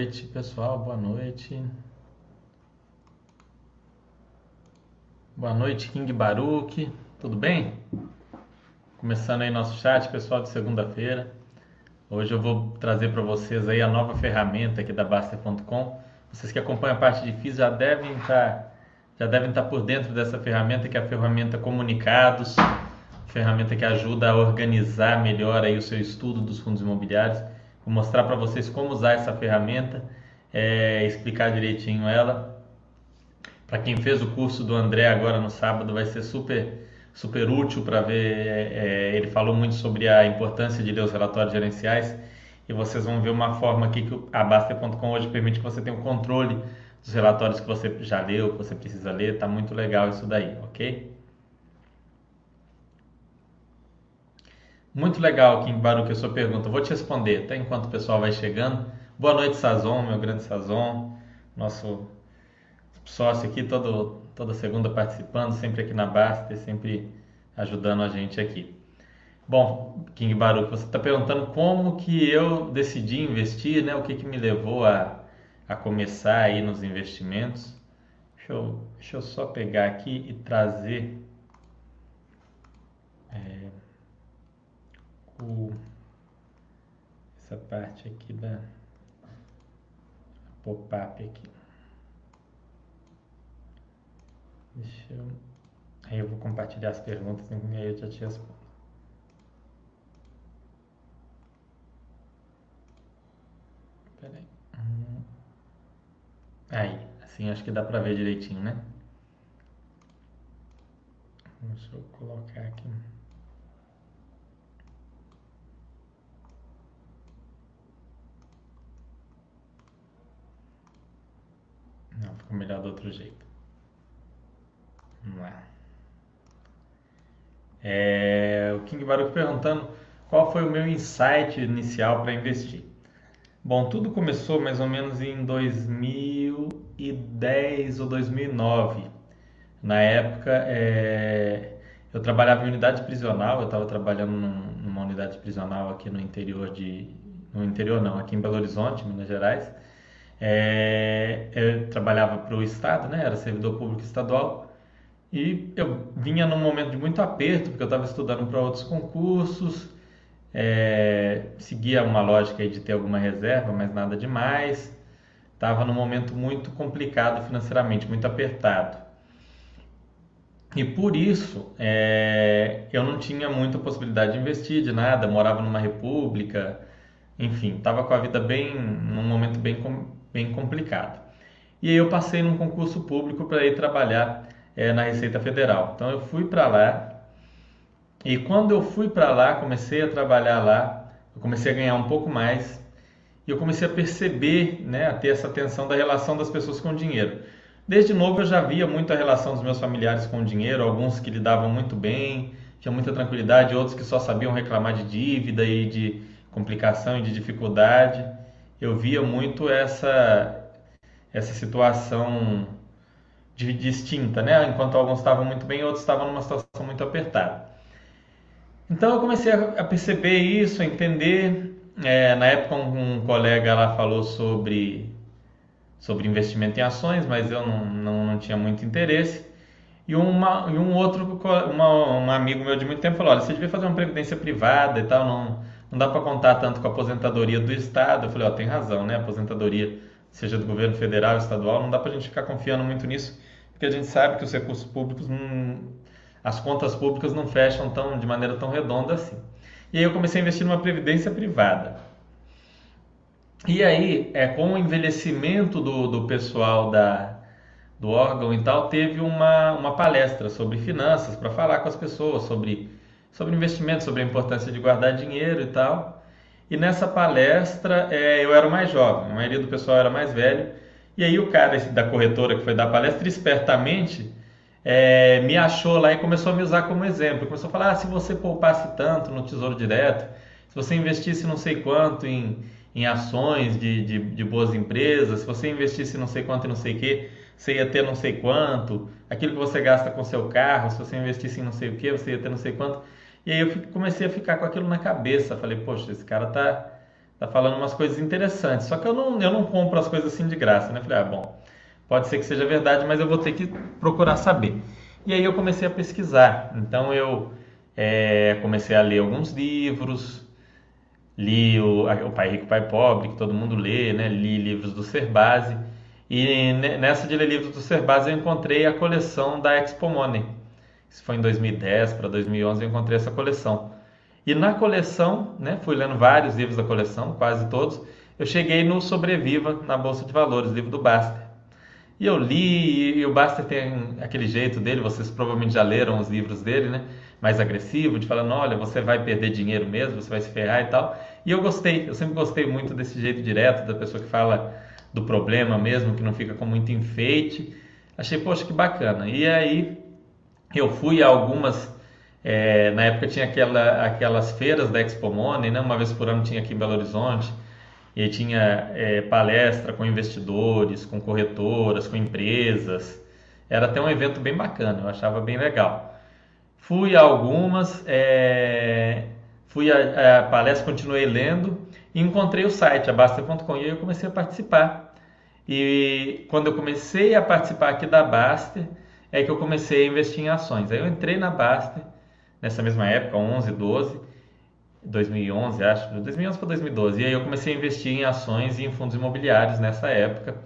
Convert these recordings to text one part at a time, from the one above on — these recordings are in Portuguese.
noite, pessoal. Boa noite. Boa noite, King Baruch. Tudo bem? Começando aí nosso chat, pessoal, de segunda-feira. Hoje eu vou trazer para vocês aí a nova ferramenta aqui da Baster.com. Vocês que acompanham a parte de FIS já devem estar tá, já devem estar tá por dentro dessa ferramenta que é a ferramenta Comunicados, ferramenta que ajuda a organizar melhor aí o seu estudo dos fundos imobiliários. Vou mostrar para vocês como usar essa ferramenta, é, explicar direitinho ela. Para quem fez o curso do André agora no sábado, vai ser super super útil para ver. É, é, ele falou muito sobre a importância de ler os relatórios gerenciais e vocês vão ver uma forma aqui que a Baster.com hoje permite que você tenha um controle dos relatórios que você já leu, que você precisa ler. Tá muito legal isso daí, ok? Muito legal, Kim Baruch, a sua pergunta. Vou te responder, até enquanto o pessoal vai chegando. Boa noite, Sazon, meu grande Sazon, nosso sócio aqui, todo, toda segunda participando, sempre aqui na Baster, sempre ajudando a gente aqui. Bom, King Baruch, você está perguntando como que eu decidi investir, né? O que, que me levou a, a começar aí nos investimentos. Deixa eu, deixa eu só pegar aqui e trazer... É, o, essa parte aqui da pop-up aqui. Deixa eu. Aí eu vou compartilhar as perguntas e aí eu já te respondo. Peraí. Aí, assim acho que dá pra ver direitinho, né? Deixa eu colocar aqui. Não, ficou melhor do outro jeito. Vamos lá. É, o King Baruch perguntando qual foi o meu insight inicial para investir. Bom, tudo começou mais ou menos em 2010 ou 2009. Na época, é, eu trabalhava em unidade prisional, eu estava trabalhando num, numa unidade prisional aqui no interior de. No interior não, aqui em Belo Horizonte, Minas Gerais. É, eu trabalhava para o Estado, né? era servidor público estadual, e eu vinha num momento de muito aperto, porque eu estava estudando para outros concursos, é, seguia uma lógica de ter alguma reserva, mas nada demais. Estava num momento muito complicado financeiramente, muito apertado. E por isso é, eu não tinha muita possibilidade de investir de nada, morava numa república, enfim, estava com a vida bem, num momento bem bem complicado. E aí eu passei num concurso público para ir trabalhar é, na Receita Federal. Então eu fui para lá e quando eu fui para lá, comecei a trabalhar lá, eu comecei a ganhar um pouco mais e eu comecei a perceber, né, a ter essa atenção da relação das pessoas com o dinheiro. Desde novo eu já via muito a relação dos meus familiares com o dinheiro, alguns que lidavam muito bem, tinham muita tranquilidade, outros que só sabiam reclamar de dívida e de complicação e de dificuldade eu via muito essa essa situação de, distinta, né? Enquanto alguns estavam muito bem, outros estavam numa situação muito apertada. Então eu comecei a, perceber isso, a entender. É, na época um, um, colega lá falou sobre sobre investimento em ações, mas eu não, não, não tinha muito interesse. E, uma, e um outro, uma, um amigo meu de muito tempo falou, olha, você devia fazer uma previdência privada e tal, não, não dá para contar tanto com a aposentadoria do Estado. Eu falei, ó, tem razão, né? Aposentadoria, seja do governo federal, estadual, não dá para a gente ficar confiando muito nisso, porque a gente sabe que os recursos públicos, não, as contas públicas não fecham tão, de maneira tão redonda assim. E aí eu comecei a investir numa previdência privada. E aí, é, com o envelhecimento do, do pessoal da, do órgão e tal, teve uma, uma palestra sobre finanças para falar com as pessoas sobre sobre investimento, sobre a importância de guardar dinheiro e tal. E nessa palestra é, eu era o mais jovem, a maioria do pessoal era mais velho. E aí o cara da corretora que foi dar palestra, espertamente, é, me achou lá e começou a me usar como exemplo. Começou a falar, ah, se você poupasse tanto no Tesouro Direto, se você investisse não sei quanto em, em ações de, de, de boas empresas, se você investisse não sei quanto e não sei o que, você ia ter não sei quanto. Aquilo que você gasta com seu carro, se você investisse em não sei o que, você ia ter não sei quanto. E aí eu comecei a ficar com aquilo na cabeça. Falei, poxa, esse cara tá, tá falando umas coisas interessantes. Só que eu não, eu não compro as coisas assim de graça, né? Falei, ah, bom, pode ser que seja verdade, mas eu vou ter que procurar saber. E aí eu comecei a pesquisar. Então eu é, comecei a ler alguns livros, li o, o Pai Rico, Pai Pobre, que todo mundo lê, né? Li livros do Serbase. E nessa de ler livros do Serbase eu encontrei a coleção da Expo Money. Isso foi em 2010 para 2011 eu encontrei essa coleção. E na coleção, né, fui lendo vários livros da coleção, quase todos, eu cheguei no Sobreviva na Bolsa de Valores, livro do Baster. E eu li, e o Baster tem aquele jeito dele, vocês provavelmente já leram os livros dele, né? Mais agressivo, de falando, olha, você vai perder dinheiro mesmo, você vai se ferrar e tal. E eu gostei, eu sempre gostei muito desse jeito direto, da pessoa que fala do problema mesmo, que não fica com muito enfeite. Achei, poxa, que bacana. E aí eu fui a algumas é, na época tinha aquela, aquelas feiras da Expo Money, né? uma vez por ano tinha aqui em Belo Horizonte, e tinha é, palestra com investidores, com corretoras, com empresas. Era até um evento bem bacana, eu achava bem legal. Fui a algumas, é, fui a, a, palestra, continuei lendo e encontrei o site abasta.com e eu comecei a participar. E quando eu comecei a participar aqui da Baster, é que eu comecei a investir em ações. Aí eu entrei na Baster nessa mesma época, 11, 12, 2011, acho, 2011 para 2012. E aí eu comecei a investir em ações e em fundos imobiliários nessa época.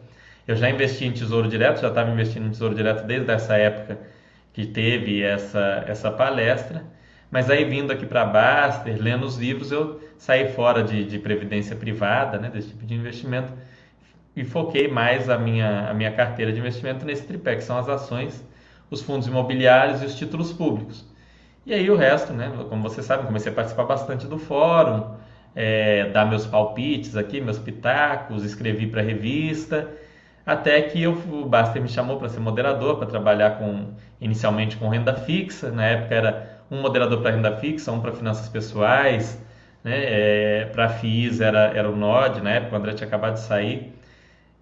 Eu já investi em Tesouro Direto, já estava investindo em Tesouro Direto desde essa época que teve essa, essa palestra. Mas aí vindo aqui para Baster, lendo os livros, eu saí fora de, de previdência privada, né, desse tipo de investimento, e foquei mais a minha, a minha carteira de investimento nesse tripé, que são as ações, os fundos imobiliários e os títulos públicos. E aí o resto, né? Como vocês sabem, comecei a participar bastante do fórum, é, dar meus palpites aqui, meus pitacos, escrevi para revista, até que eu, o Baster me chamou para ser moderador, para trabalhar com inicialmente com renda fixa. Na época era um moderador para renda fixa, um para finanças pessoais, né? É, para FIIs era, era o NOD, na época o André tinha acabado de sair.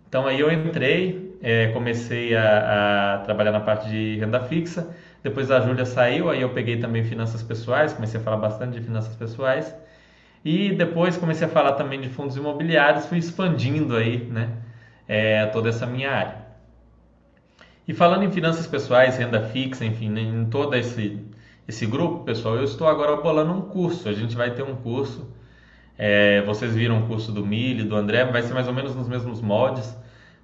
Então aí eu entrei, é, comecei a, a trabalhar na parte de renda fixa depois a Júlia saiu, aí eu peguei também finanças pessoais, comecei a falar bastante de finanças pessoais. E depois comecei a falar também de fundos imobiliários, fui expandindo aí, né, é, toda essa minha área. E falando em finanças pessoais, renda fixa, enfim, né, em todo esse, esse grupo, pessoal, eu estou agora bolando um curso. A gente vai ter um curso, é, vocês viram o curso do Mili, do André, vai ser mais ou menos nos mesmos moldes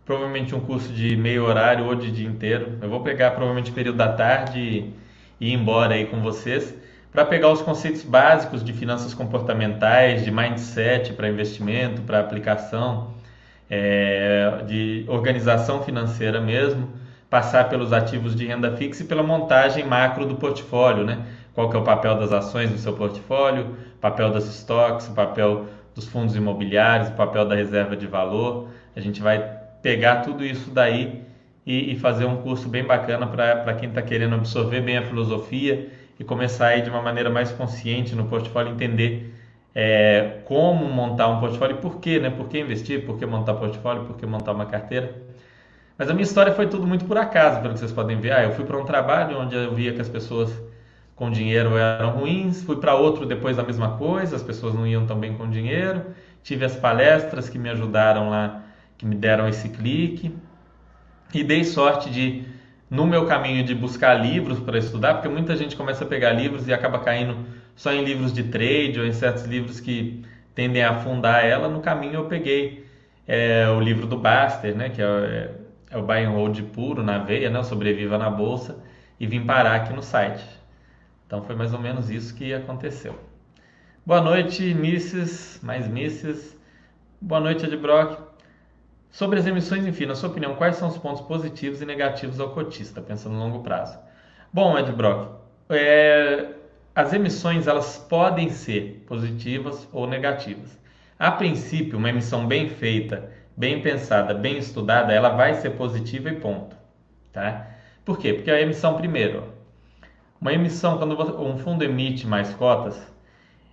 provavelmente um curso de meio horário ou de dia inteiro. Eu vou pegar provavelmente período da tarde e ir embora aí com vocês para pegar os conceitos básicos de finanças comportamentais, de mindset para investimento, para aplicação, é, de organização financeira mesmo, passar pelos ativos de renda fixa e pela montagem macro do portfólio, né? Qual que é o papel das ações no seu portfólio, papel das estoques, papel dos fundos imobiliários, papel da reserva de valor. A gente vai pegar tudo isso daí e, e fazer um curso bem bacana para quem está querendo absorver bem a filosofia e começar aí de uma maneira mais consciente no portfólio, entender é, como montar um portfólio e por quê, né? Por que investir, por que montar portfólio, por que montar uma carteira. Mas a minha história foi tudo muito por acaso, pelo que vocês podem ver. Ah, eu fui para um trabalho onde eu via que as pessoas com dinheiro eram ruins, fui para outro depois da mesma coisa, as pessoas não iam tão bem com dinheiro. Tive as palestras que me ajudaram lá que me deram esse clique e dei sorte de no meu caminho de buscar livros para estudar, porque muita gente começa a pegar livros e acaba caindo só em livros de trade ou em certos livros que tendem a afundar ela. No caminho eu peguei é, o livro do Baster, né, que é, é, é o Buy and Hold puro na veia, né, Sobreviva na Bolsa, e vim parar aqui no site. Então foi mais ou menos isso que aconteceu. Boa noite, Misses, mais Misses. Boa noite, Ed Brock. Sobre as emissões, enfim, na sua opinião, quais são os pontos positivos e negativos ao cotista, pensando no longo prazo? Bom, Ed Brock, é, as emissões elas podem ser positivas ou negativas. A princípio, uma emissão bem feita, bem pensada, bem estudada, ela vai ser positiva e ponto. Tá? Por quê? Porque a emissão, primeiro, uma emissão, quando um fundo emite mais cotas,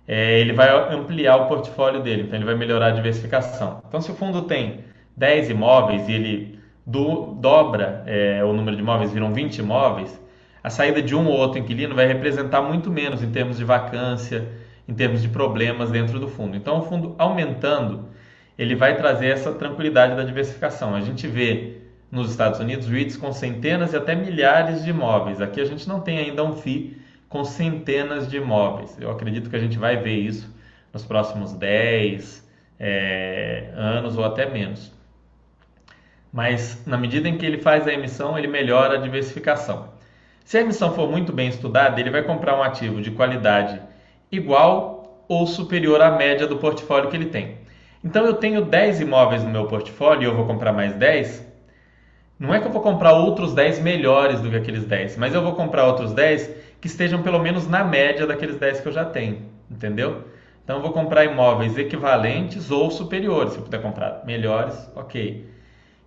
é, ele vai ampliar o portfólio dele, então ele vai melhorar a diversificação. Então, se o fundo tem 10 imóveis e ele do, dobra é, o número de imóveis, viram 20 imóveis, a saída de um ou outro inquilino vai representar muito menos em termos de vacância, em termos de problemas dentro do fundo. Então, o fundo aumentando, ele vai trazer essa tranquilidade da diversificação. A gente vê nos Estados Unidos REITs com centenas e até milhares de imóveis. Aqui a gente não tem ainda um FII com centenas de imóveis. Eu acredito que a gente vai ver isso nos próximos 10 é, anos ou até menos. Mas na medida em que ele faz a emissão, ele melhora a diversificação. Se a emissão for muito bem estudada, ele vai comprar um ativo de qualidade igual ou superior à média do portfólio que ele tem. Então eu tenho 10 imóveis no meu portfólio e eu vou comprar mais 10. Não é que eu vou comprar outros 10 melhores do que aqueles 10, mas eu vou comprar outros 10 que estejam pelo menos na média daqueles 10 que eu já tenho, entendeu? Então eu vou comprar imóveis equivalentes ou superiores, se eu puder comprar melhores, ok.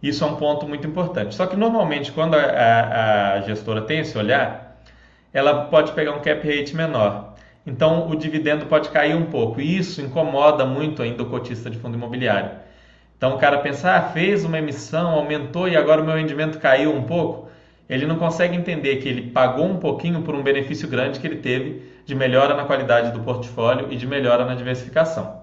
Isso é um ponto muito importante. Só que normalmente quando a, a, a gestora tem esse olhar, ela pode pegar um cap rate menor. Então o dividendo pode cair um pouco e isso incomoda muito ainda o cotista de fundo imobiliário. Então o cara pensa, ah, fez uma emissão, aumentou e agora o meu rendimento caiu um pouco. Ele não consegue entender que ele pagou um pouquinho por um benefício grande que ele teve de melhora na qualidade do portfólio e de melhora na diversificação.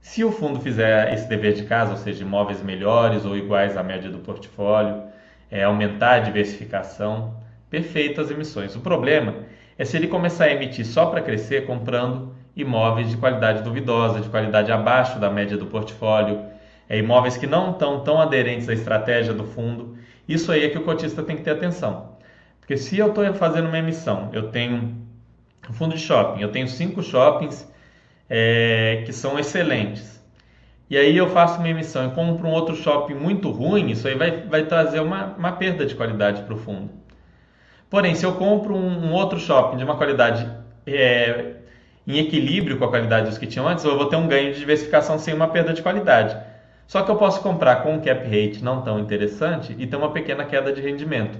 Se o fundo fizer esse dever de casa, ou seja, imóveis melhores ou iguais à média do portfólio, é, aumentar a diversificação, perfeitas emissões. O problema é se ele começar a emitir só para crescer comprando imóveis de qualidade duvidosa, de qualidade abaixo da média do portfólio, é, imóveis que não estão tão aderentes à estratégia do fundo. Isso aí é que o cotista tem que ter atenção. Porque se eu estou fazendo uma emissão, eu tenho um fundo de shopping, eu tenho cinco shoppings é, que são excelentes. E aí eu faço uma emissão e compro um outro shopping muito ruim, isso aí vai, vai trazer uma, uma perda de qualidade para o fundo. Porém, se eu compro um, um outro shopping de uma qualidade é, em equilíbrio com a qualidade dos que tinham antes, eu vou ter um ganho de diversificação sem uma perda de qualidade. Só que eu posso comprar com um cap rate não tão interessante e ter uma pequena queda de rendimento.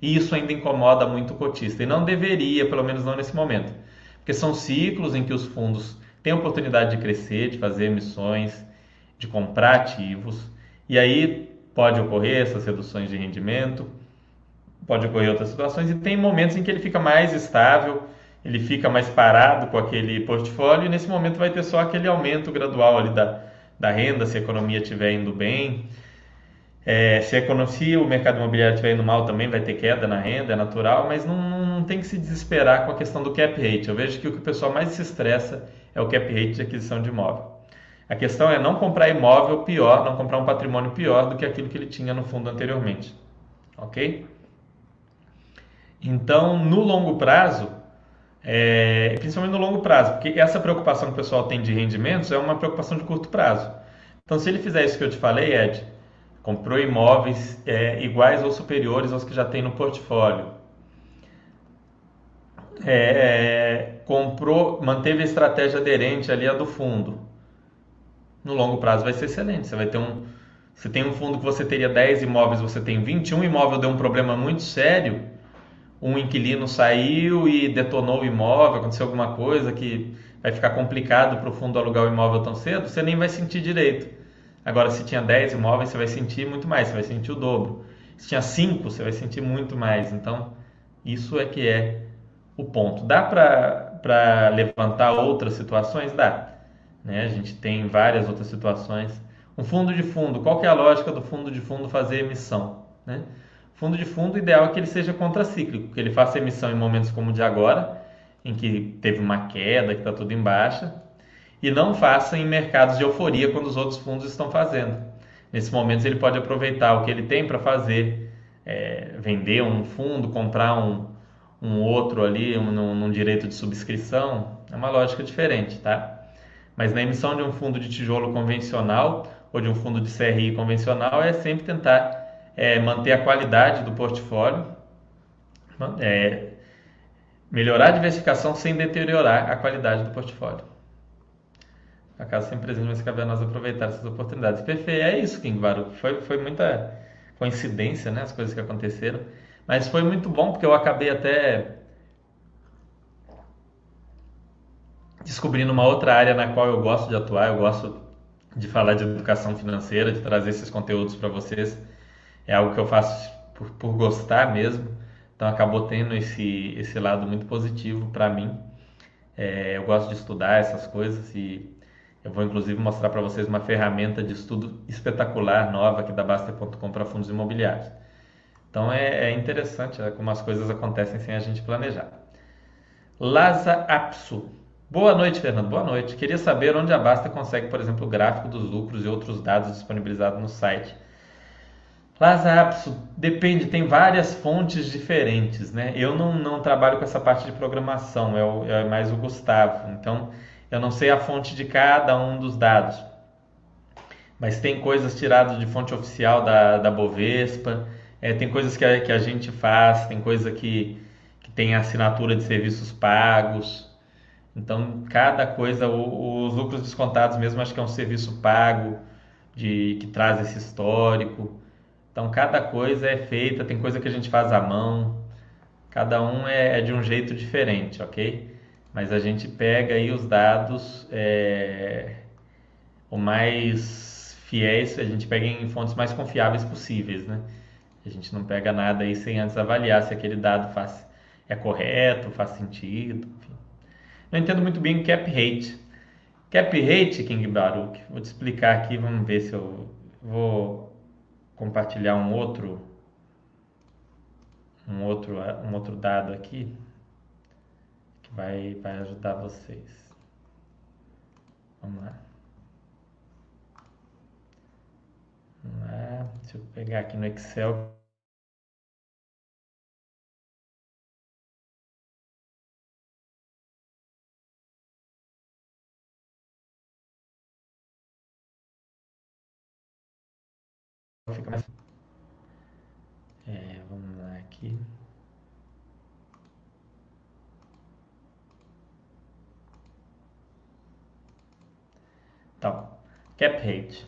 E isso ainda incomoda muito o cotista e não deveria, pelo menos não nesse momento, porque são ciclos em que os fundos têm a oportunidade de crescer, de fazer emissões, de comprar ativos, e aí pode ocorrer essas reduções de rendimento pode ocorrer outras situações, e tem momentos em que ele fica mais estável, ele fica mais parado com aquele portfólio, e nesse momento vai ter só aquele aumento gradual ali da, da renda, se a economia estiver indo bem. É, se, economia, se o mercado imobiliário estiver indo mal também vai ter queda na renda, é natural, mas não, não tem que se desesperar com a questão do cap rate. Eu vejo que o que o pessoal mais se estressa é o cap rate de aquisição de imóvel. A questão é não comprar imóvel pior, não comprar um patrimônio pior do que aquilo que ele tinha no fundo anteriormente. Ok? Então, no longo prazo, é, principalmente no longo prazo, porque essa preocupação que o pessoal tem de rendimentos é uma preocupação de curto prazo. Então, se ele fizer isso que eu te falei, Ed, comprou imóveis é, iguais ou superiores aos que já tem no portfólio, é, comprou, manteve a estratégia aderente ali a do fundo, no longo prazo vai ser excelente. Você vai ter um, você tem um fundo que você teria 10 imóveis, você tem 21 imóvel deu um problema muito sério um inquilino saiu e detonou o imóvel, aconteceu alguma coisa que vai ficar complicado para o fundo alugar o imóvel tão cedo, você nem vai sentir direito. Agora, se tinha 10 imóveis, você vai sentir muito mais, você vai sentir o dobro. Se tinha 5, você vai sentir muito mais. Então, isso é que é o ponto. Dá para levantar outras situações? Dá. Né? A gente tem várias outras situações. Um fundo de fundo, qual é a lógica do fundo de fundo fazer emissão? Né? Fundo de fundo, o ideal é que ele seja contracíclico, que ele faça emissão em momentos como o de agora, em que teve uma queda, que está tudo em baixa, e não faça em mercados de euforia quando os outros fundos estão fazendo. Nesses momentos ele pode aproveitar o que ele tem para fazer, é, vender um fundo, comprar um, um outro ali, um, num, num direito de subscrição, é uma lógica diferente, tá? Mas na emissão de um fundo de tijolo convencional ou de um fundo de CRI convencional é sempre tentar é, manter a qualidade do portfólio, é, melhorar a diversificação sem deteriorar a qualidade do portfólio. A casa sem presente, mas cabe a nós aproveitar essas oportunidades. Perfeito, é isso, King Baru. Foi, foi muita coincidência, né, as coisas que aconteceram. Mas foi muito bom porque eu acabei até descobrindo uma outra área na qual eu gosto de atuar. Eu gosto de falar de educação financeira, de trazer esses conteúdos para vocês é algo que eu faço por, por gostar mesmo. Então acabou tendo esse, esse lado muito positivo para mim. É, eu gosto de estudar essas coisas e eu vou inclusive mostrar para vocês uma ferramenta de estudo espetacular nova aqui da Baster.com para fundos imobiliários. Então é, é interessante é, como as coisas acontecem sem a gente planejar. Laza Apsu. Boa noite, Fernando. Boa noite. Queria saber onde a Basta consegue, por exemplo, o gráfico dos lucros e outros dados disponibilizados no site. Laza Apsu, depende, tem várias fontes diferentes, né? Eu não, não trabalho com essa parte de programação, é, o, é mais o Gustavo. Então, eu não sei a fonte de cada um dos dados. Mas tem coisas tiradas de fonte oficial da, da Bovespa, é, tem coisas que a, que a gente faz, tem coisa que, que tem assinatura de serviços pagos. Então, cada coisa, o, os lucros descontados mesmo, acho que é um serviço pago de, que traz esse histórico. Então, cada coisa é feita, tem coisa que a gente faz à mão, cada um é, é de um jeito diferente, ok? mas a gente pega aí os dados é, o mais fiéis, a gente pega em fontes mais confiáveis possíveis, né? A gente não pega nada aí sem antes avaliar se aquele dado faz, é correto, faz sentido, enfim. Não entendo muito bem o cap rate. Cap rate, King Baruch, vou te explicar aqui, vamos ver se eu vou compartilhar um outro um outro um outro dado aqui vai, vai ajudar vocês. Vamos lá. Vamos lá. Deixa eu pegar aqui no Excel. Fica mais... É, vamos lá aqui. Então, cap rate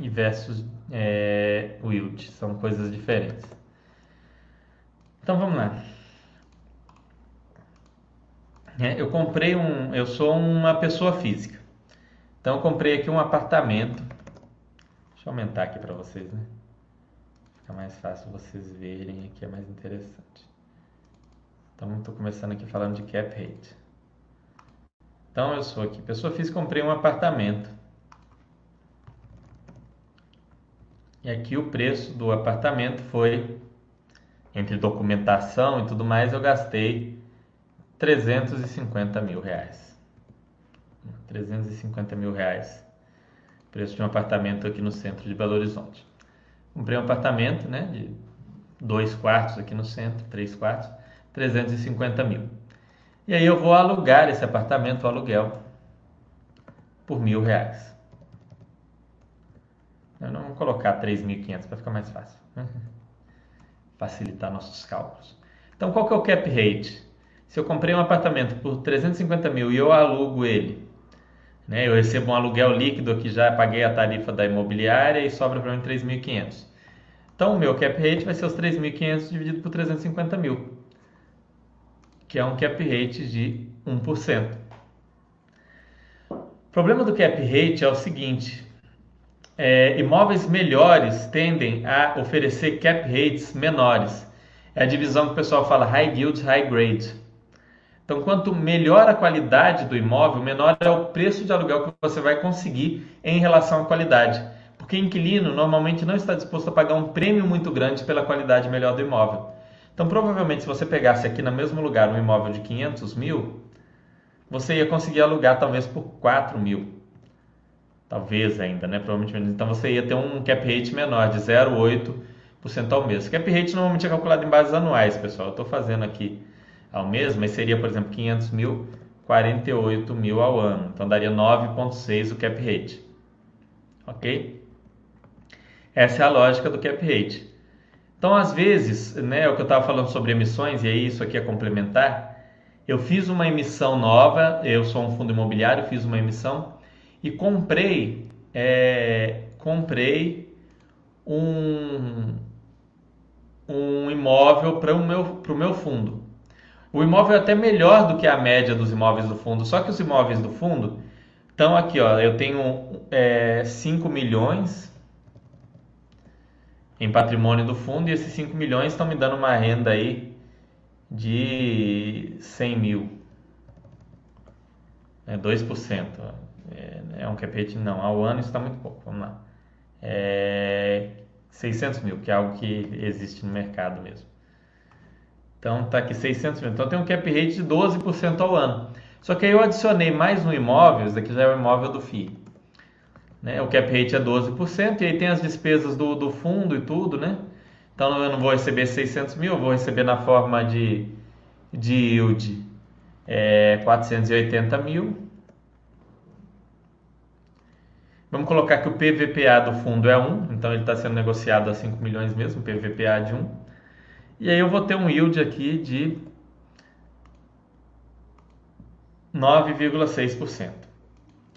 e versus é, yield são coisas diferentes. Então vamos lá. É, eu comprei um, eu sou uma pessoa física. Então eu comprei aqui um apartamento. Deixa eu aumentar aqui para vocês, né? Fica mais fácil vocês verem aqui, é mais interessante. Então estou começando aqui falando de cap rate. Então eu sou aqui, pessoa física, comprei um apartamento. E aqui o preço do apartamento foi, entre documentação e tudo mais, eu gastei 350 mil reais. 350 mil reais. Preço de um apartamento aqui no centro de Belo Horizonte. Comprei um apartamento, né, de dois quartos aqui no centro, três quartos, 350 mil. E aí eu vou alugar esse apartamento, o aluguel, por mil reais. Eu não vou colocar 3.500 para ficar mais fácil. Né? Facilitar nossos cálculos. Então, qual que é o cap rate? Se eu comprei um apartamento por 350 mil e eu alugo ele, né, eu recebo um aluguel líquido que já paguei a tarifa da imobiliária e sobra para mim 3.500. Então, o meu cap rate vai ser os 3.500 dividido por 350 mil que é um cap rate de 1%. O problema do cap rate é o seguinte: é, imóveis melhores tendem a oferecer cap rates menores. É a divisão que o pessoal fala high yield, high grade. Então, quanto melhor a qualidade do imóvel, menor é o preço de aluguel que você vai conseguir em relação à qualidade. Porque inquilino normalmente não está disposto a pagar um prêmio muito grande pela qualidade melhor do imóvel. Então, provavelmente, se você pegasse aqui no mesmo lugar um imóvel de 500 mil, você ia conseguir alugar talvez por 4 mil. Talvez ainda, né? Provavelmente menos. Então, você ia ter um cap rate menor, de 0,8% ao mês. Cap rate normalmente é calculado em bases anuais, pessoal. Eu estou fazendo aqui ao mês, mas seria, por exemplo, 500 mil, 48 mil ao ano. Então, daria 9,6 o cap rate. Ok? Essa é a lógica do cap rate. Então, às vezes, né, o que eu estava falando sobre emissões, e aí isso aqui é complementar, eu fiz uma emissão nova, eu sou um fundo imobiliário, fiz uma emissão e comprei, é, comprei um, um imóvel para o meu, meu fundo. O imóvel é até melhor do que a média dos imóveis do fundo, só que os imóveis do fundo estão aqui, ó, eu tenho é, 5 milhões em patrimônio do fundo e esses 5 milhões estão me dando uma renda aí de 100 mil. É 2%. É, é um cap rate, não, ao ano está muito pouco. Vamos lá. É 600 mil, que é algo que existe no mercado mesmo. Então tá aqui 600 mil. Então tem um cap rate de 12% ao ano. Só que aí eu adicionei mais um imóvel, esse daqui já é o imóvel do FII. Né? O cap rate é 12%, e aí tem as despesas do, do fundo e tudo, né? Então eu não vou receber 600 mil, eu vou receber na forma de, de yield é, 480 mil. Vamos colocar que o PVPA do fundo é 1, então ele está sendo negociado a 5 milhões mesmo, PVPA de 1. E aí eu vou ter um yield aqui de 9,6%.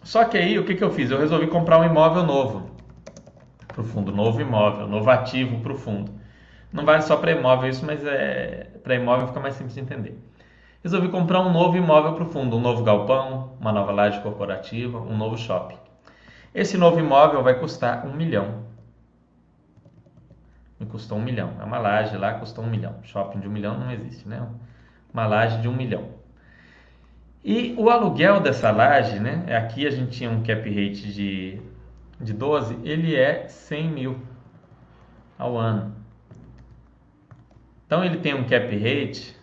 Só que aí o que, que eu fiz? Eu resolvi comprar um imóvel novo para o fundo, novo imóvel, novo ativo para o fundo. Não vale só para imóvel isso, mas é para imóvel fica mais simples de entender. Resolvi comprar um novo imóvel para o fundo, um novo galpão, uma nova laje corporativa, um novo shopping. Esse novo imóvel vai custar um milhão. Me custou um milhão. É uma laje lá, custou um milhão. Shopping de um milhão não existe, né? Uma laje de um milhão. E o aluguel dessa laje, né? Aqui a gente tinha um cap rate de, de 12, ele é 100 mil ao ano. Então ele tem um cap rate,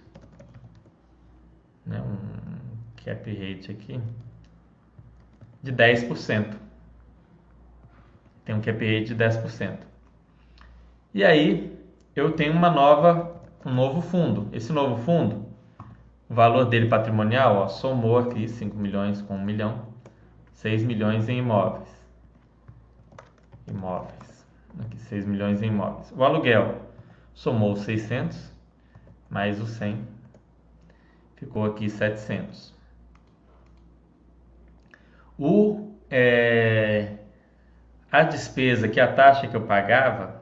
né? um cap rate aqui, de 10% tem um QPI de 10%. E aí eu tenho uma nova, um novo fundo. Esse novo fundo, o valor dele patrimonial, ó, somou aqui 5 milhões com 1 milhão, 6 milhões em imóveis. Imóveis. Aqui 6 milhões em imóveis. O aluguel somou 600 mais o 100, ficou aqui 700. O é, a despesa, que a taxa que eu pagava,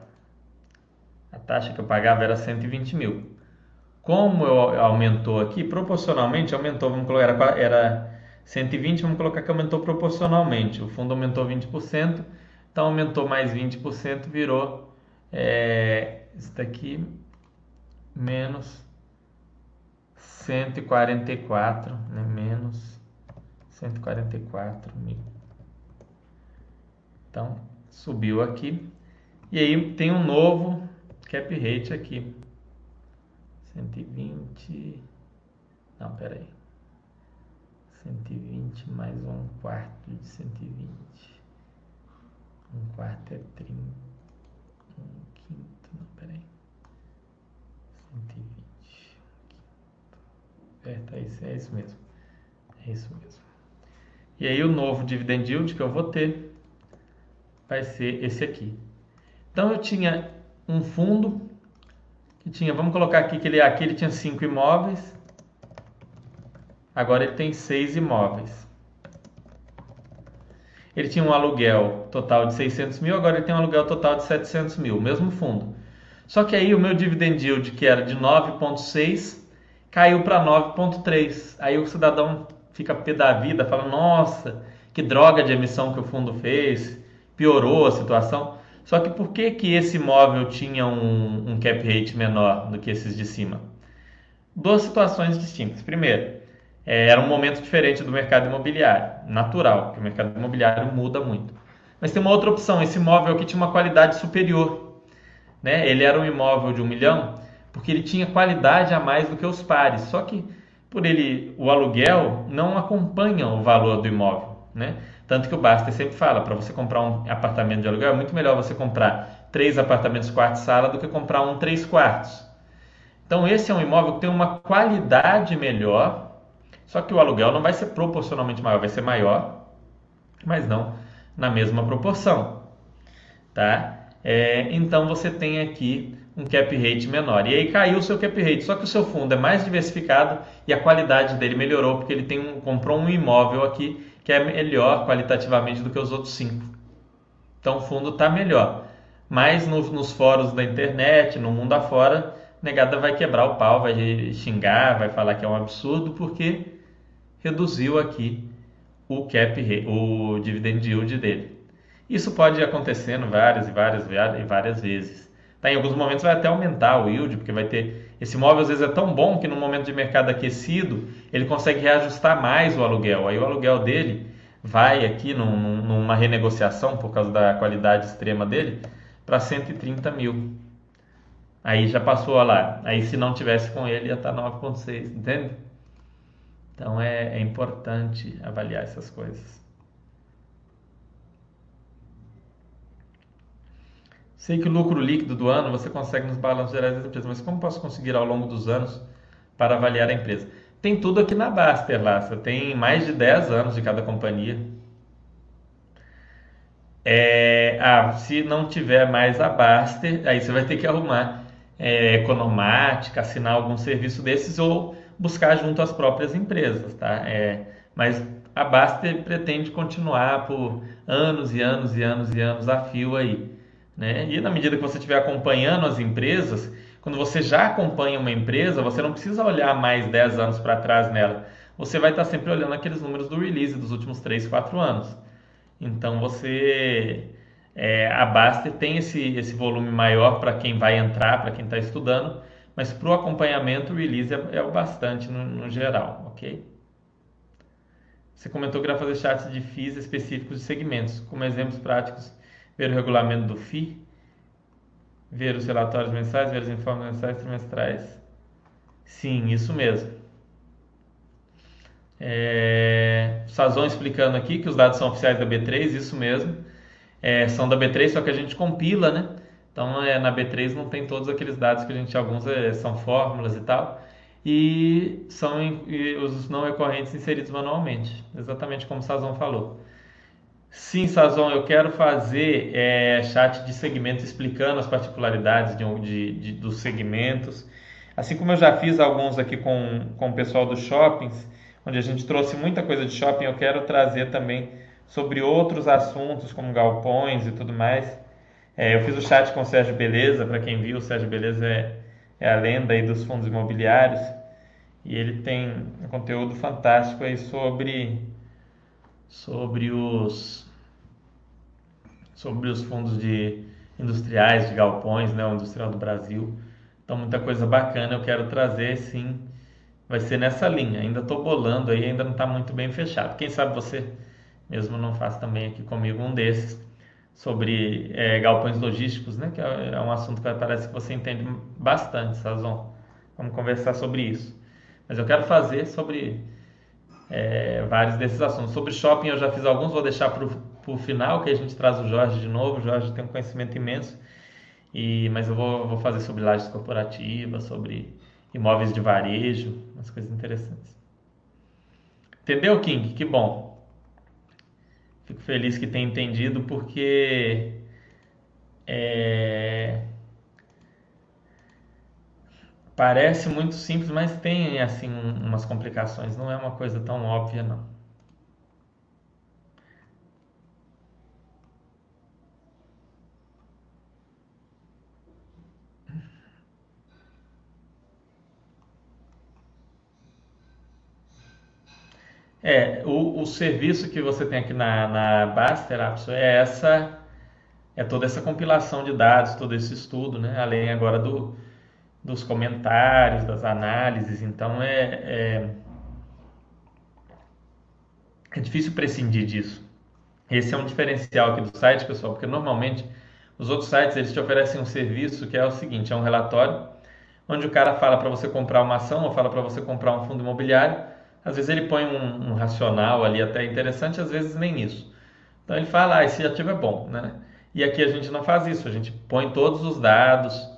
taxa que eu pagava era 120 mil. Como eu, aumentou aqui, proporcionalmente aumentou, vamos colocar, era, era 120, vamos colocar que aumentou proporcionalmente. O fundo aumentou 20%, então aumentou mais 20%, virou é, isso daqui menos 144, né? menos 144 mil. Então, subiu aqui. E aí tem um novo cap rate aqui. 120. Não, pera aí. 120 mais um quarto de 120. Um quarto é 30. Um quinto, não, pera aí. 120. É, tá, isso, é isso mesmo. É isso mesmo. E aí o novo dividend yield que eu vou ter vai ser esse aqui. Então eu tinha um fundo que tinha, vamos colocar aqui que ele aqui ele tinha cinco imóveis. Agora ele tem seis imóveis. Ele tinha um aluguel total de 600 mil, agora ele tem um aluguel total de 700 mil, mesmo fundo. Só que aí o meu dividend yield, que era de 9,6, caiu para 9,3. Aí o cidadão fica pé da vida, fala: Nossa, que droga de emissão que o fundo fez piorou a situação. Só que por que, que esse imóvel tinha um, um cap rate menor do que esses de cima? Duas situações distintas. Primeiro, é, era um momento diferente do mercado imobiliário, natural, porque o mercado imobiliário muda muito. Mas tem uma outra opção, esse imóvel aqui tinha uma qualidade superior. Né? Ele era um imóvel de um milhão, porque ele tinha qualidade a mais do que os pares. Só que por ele, o aluguel não acompanha o valor do imóvel. Né? Tanto que o Baster sempre fala, para você comprar um apartamento de aluguel, é muito melhor você comprar três apartamentos quarto sala do que comprar um três quartos. Então esse é um imóvel que tem uma qualidade melhor, só que o aluguel não vai ser proporcionalmente maior, vai ser maior, mas não na mesma proporção, tá? É, então você tem aqui um cap rate menor. E aí caiu o seu cap rate, só que o seu fundo é mais diversificado e a qualidade dele melhorou porque ele tem um, comprou um imóvel aqui que é melhor qualitativamente do que os outros cinco. Então o fundo está melhor. Mas no, nos fóruns da internet, no mundo afora, negada vai quebrar o pau, vai xingar, vai falar que é um absurdo porque reduziu aqui o cap, o dividend yield dele. Isso pode acontecer várias e várias e várias vezes. Tá? Em alguns momentos vai até aumentar o yield, porque vai ter Esse imóvel às vezes é tão bom que no momento de mercado aquecido ele consegue reajustar mais o aluguel. Aí o aluguel dele vai aqui num, numa renegociação por causa da qualidade extrema dele para 130 mil. Aí já passou lá. Aí se não tivesse com ele ia estar 9,6, entende? Então é, é importante avaliar essas coisas. Sei que o lucro líquido do ano você consegue nos balanços gerais das empresas, mas como posso conseguir ao longo dos anos para avaliar a empresa? Tem tudo aqui na Baster você tem mais de 10 anos de cada companhia. É, ah, se não tiver mais a Baster, aí você vai ter que arrumar é, Economática, assinar algum serviço desses ou buscar junto às próprias empresas, tá? É, mas a Baster pretende continuar por anos e anos e anos e anos a fio aí. Né? E na medida que você estiver acompanhando as empresas, quando você já acompanha uma empresa, você não precisa olhar mais 10 anos para trás nela. Você vai estar sempre olhando aqueles números do release dos últimos 3, 4 anos. Então você. É, a Baster tem esse, esse volume maior para quem vai entrar, para quem está estudando, mas para o acompanhamento o release é, é o bastante no, no, geral, ok? Você comentou que irá fazer chats de FIIs específicos de segmentos, como exemplos práticos ver o regulamento do FI, ver os relatórios mensais, ver os informes mensais trimestrais. Sim, isso mesmo. É, Sazon explicando aqui que os dados são oficiais da B3, isso mesmo. É, são da B3, só que a gente compila, né? Então é, na B3 não tem todos aqueles dados que a gente, alguns é, são fórmulas e tal. E são e os não recorrentes inseridos manualmente, exatamente como o Sazon falou. Sim, Sazon, eu quero fazer é, chat de segmento explicando as particularidades de, de, de, dos segmentos. Assim como eu já fiz alguns aqui com, com o pessoal dos shoppings, onde a gente trouxe muita coisa de shopping, eu quero trazer também sobre outros assuntos, como galpões e tudo mais. É, eu fiz o chat com o Sérgio Beleza, para quem viu, o Sérgio Beleza é, é a lenda aí dos fundos imobiliários. E ele tem um conteúdo fantástico aí sobre sobre os sobre os fundos de industriais, de galpões, né, o industrial do Brasil. Então muita coisa bacana eu quero trazer, sim. Vai ser nessa linha. Ainda estou bolando aí, ainda não está muito bem fechado. Quem sabe você mesmo não faz também aqui comigo um desses sobre é, galpões logísticos, né? Que é, é um assunto que parece que você entende bastante, Sazon. Vamos conversar sobre isso. Mas eu quero fazer sobre é, vários desses assuntos. Sobre shopping eu já fiz alguns, vou deixar para o final, que a gente traz o Jorge de novo. O Jorge tem um conhecimento imenso, e, mas eu vou, vou fazer sobre lajes corporativas, sobre imóveis de varejo, umas coisas interessantes. Entendeu, King? Que bom. Fico feliz que tenha entendido, porque é, Parece muito simples, mas tem assim umas complicações. Não é uma coisa tão óbvia, não. É, o, o serviço que você tem aqui na, na Baster é essa, é toda essa compilação de dados, todo esse estudo, né? Além agora do, dos comentários, das análises. Então é, é, é difícil prescindir disso. Esse é um diferencial aqui do site, pessoal, porque normalmente os outros sites eles te oferecem um serviço que é o seguinte: é um relatório onde o cara fala para você comprar uma ação ou fala para você comprar um fundo imobiliário. Às vezes ele põe um, um, racional ali até interessante, às vezes nem isso. Então ele fala, ah, esse ativo é bom, né? E aqui a gente não faz isso, a gente põe todos os dados,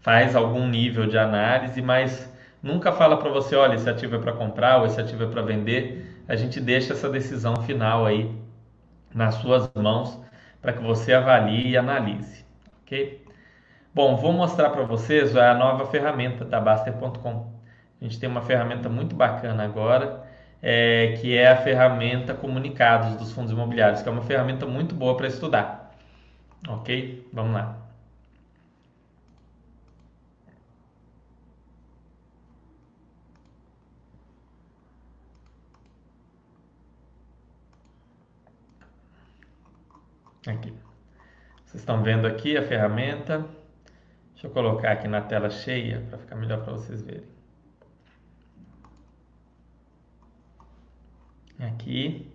faz algum nível de análise, mas nunca fala para você, olha, esse ativo é para comprar ou esse ativo é para vender. A gente deixa essa decisão final aí nas suas mãos para que você avalie e analise, ok? Bom, vou mostrar para vocês a nova ferramenta da Baster.com. A gente tem uma ferramenta muito bacana agora, é, que é a ferramenta Comunicados dos Fundos Imobiliários, que é uma ferramenta muito boa para estudar. Ok? Vamos lá. Aqui. Vocês estão vendo aqui a ferramenta. Deixa eu colocar aqui na tela cheia para ficar melhor para vocês verem. Aqui.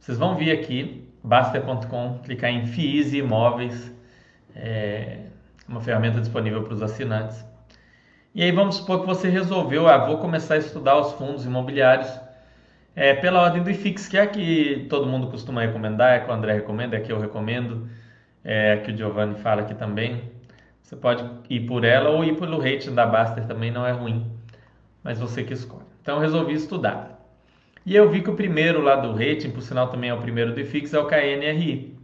Vocês vão vir aqui, baster.com, clicar em FIIs e imóveis, é uma ferramenta disponível para os assinantes. E aí vamos supor que você resolveu, ah, vou começar a estudar os fundos imobiliários é, pela ordem do IFIX, que é a que todo mundo costuma recomendar, é que o André recomenda, é que eu recomendo, é que o Giovanni fala aqui também. Você pode ir por ela ou ir pelo rating da Baster também não é ruim, mas você que escolhe. Então resolvi estudar. E eu vi que o primeiro lá do rating, por sinal também é o primeiro do IFIX, é o KNRI.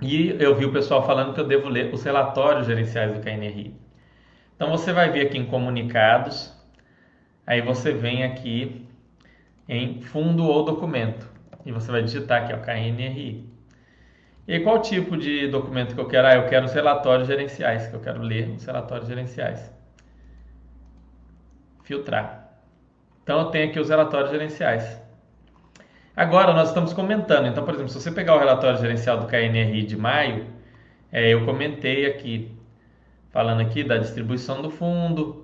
E eu vi o pessoal falando que eu devo ler os relatórios gerenciais do KNRI. Então você vai vir aqui em comunicados, aí você vem aqui em fundo ou documento e você vai digitar aqui o KNRI. E qual tipo de documento que eu quero? Ah, eu quero os relatórios gerenciais, que eu quero ler os relatórios gerenciais. Filtrar. Então, eu tenho aqui os relatórios gerenciais. Agora, nós estamos comentando. Então, por exemplo, se você pegar o relatório gerencial do KNRI de maio, é, eu comentei aqui, falando aqui da distribuição do fundo,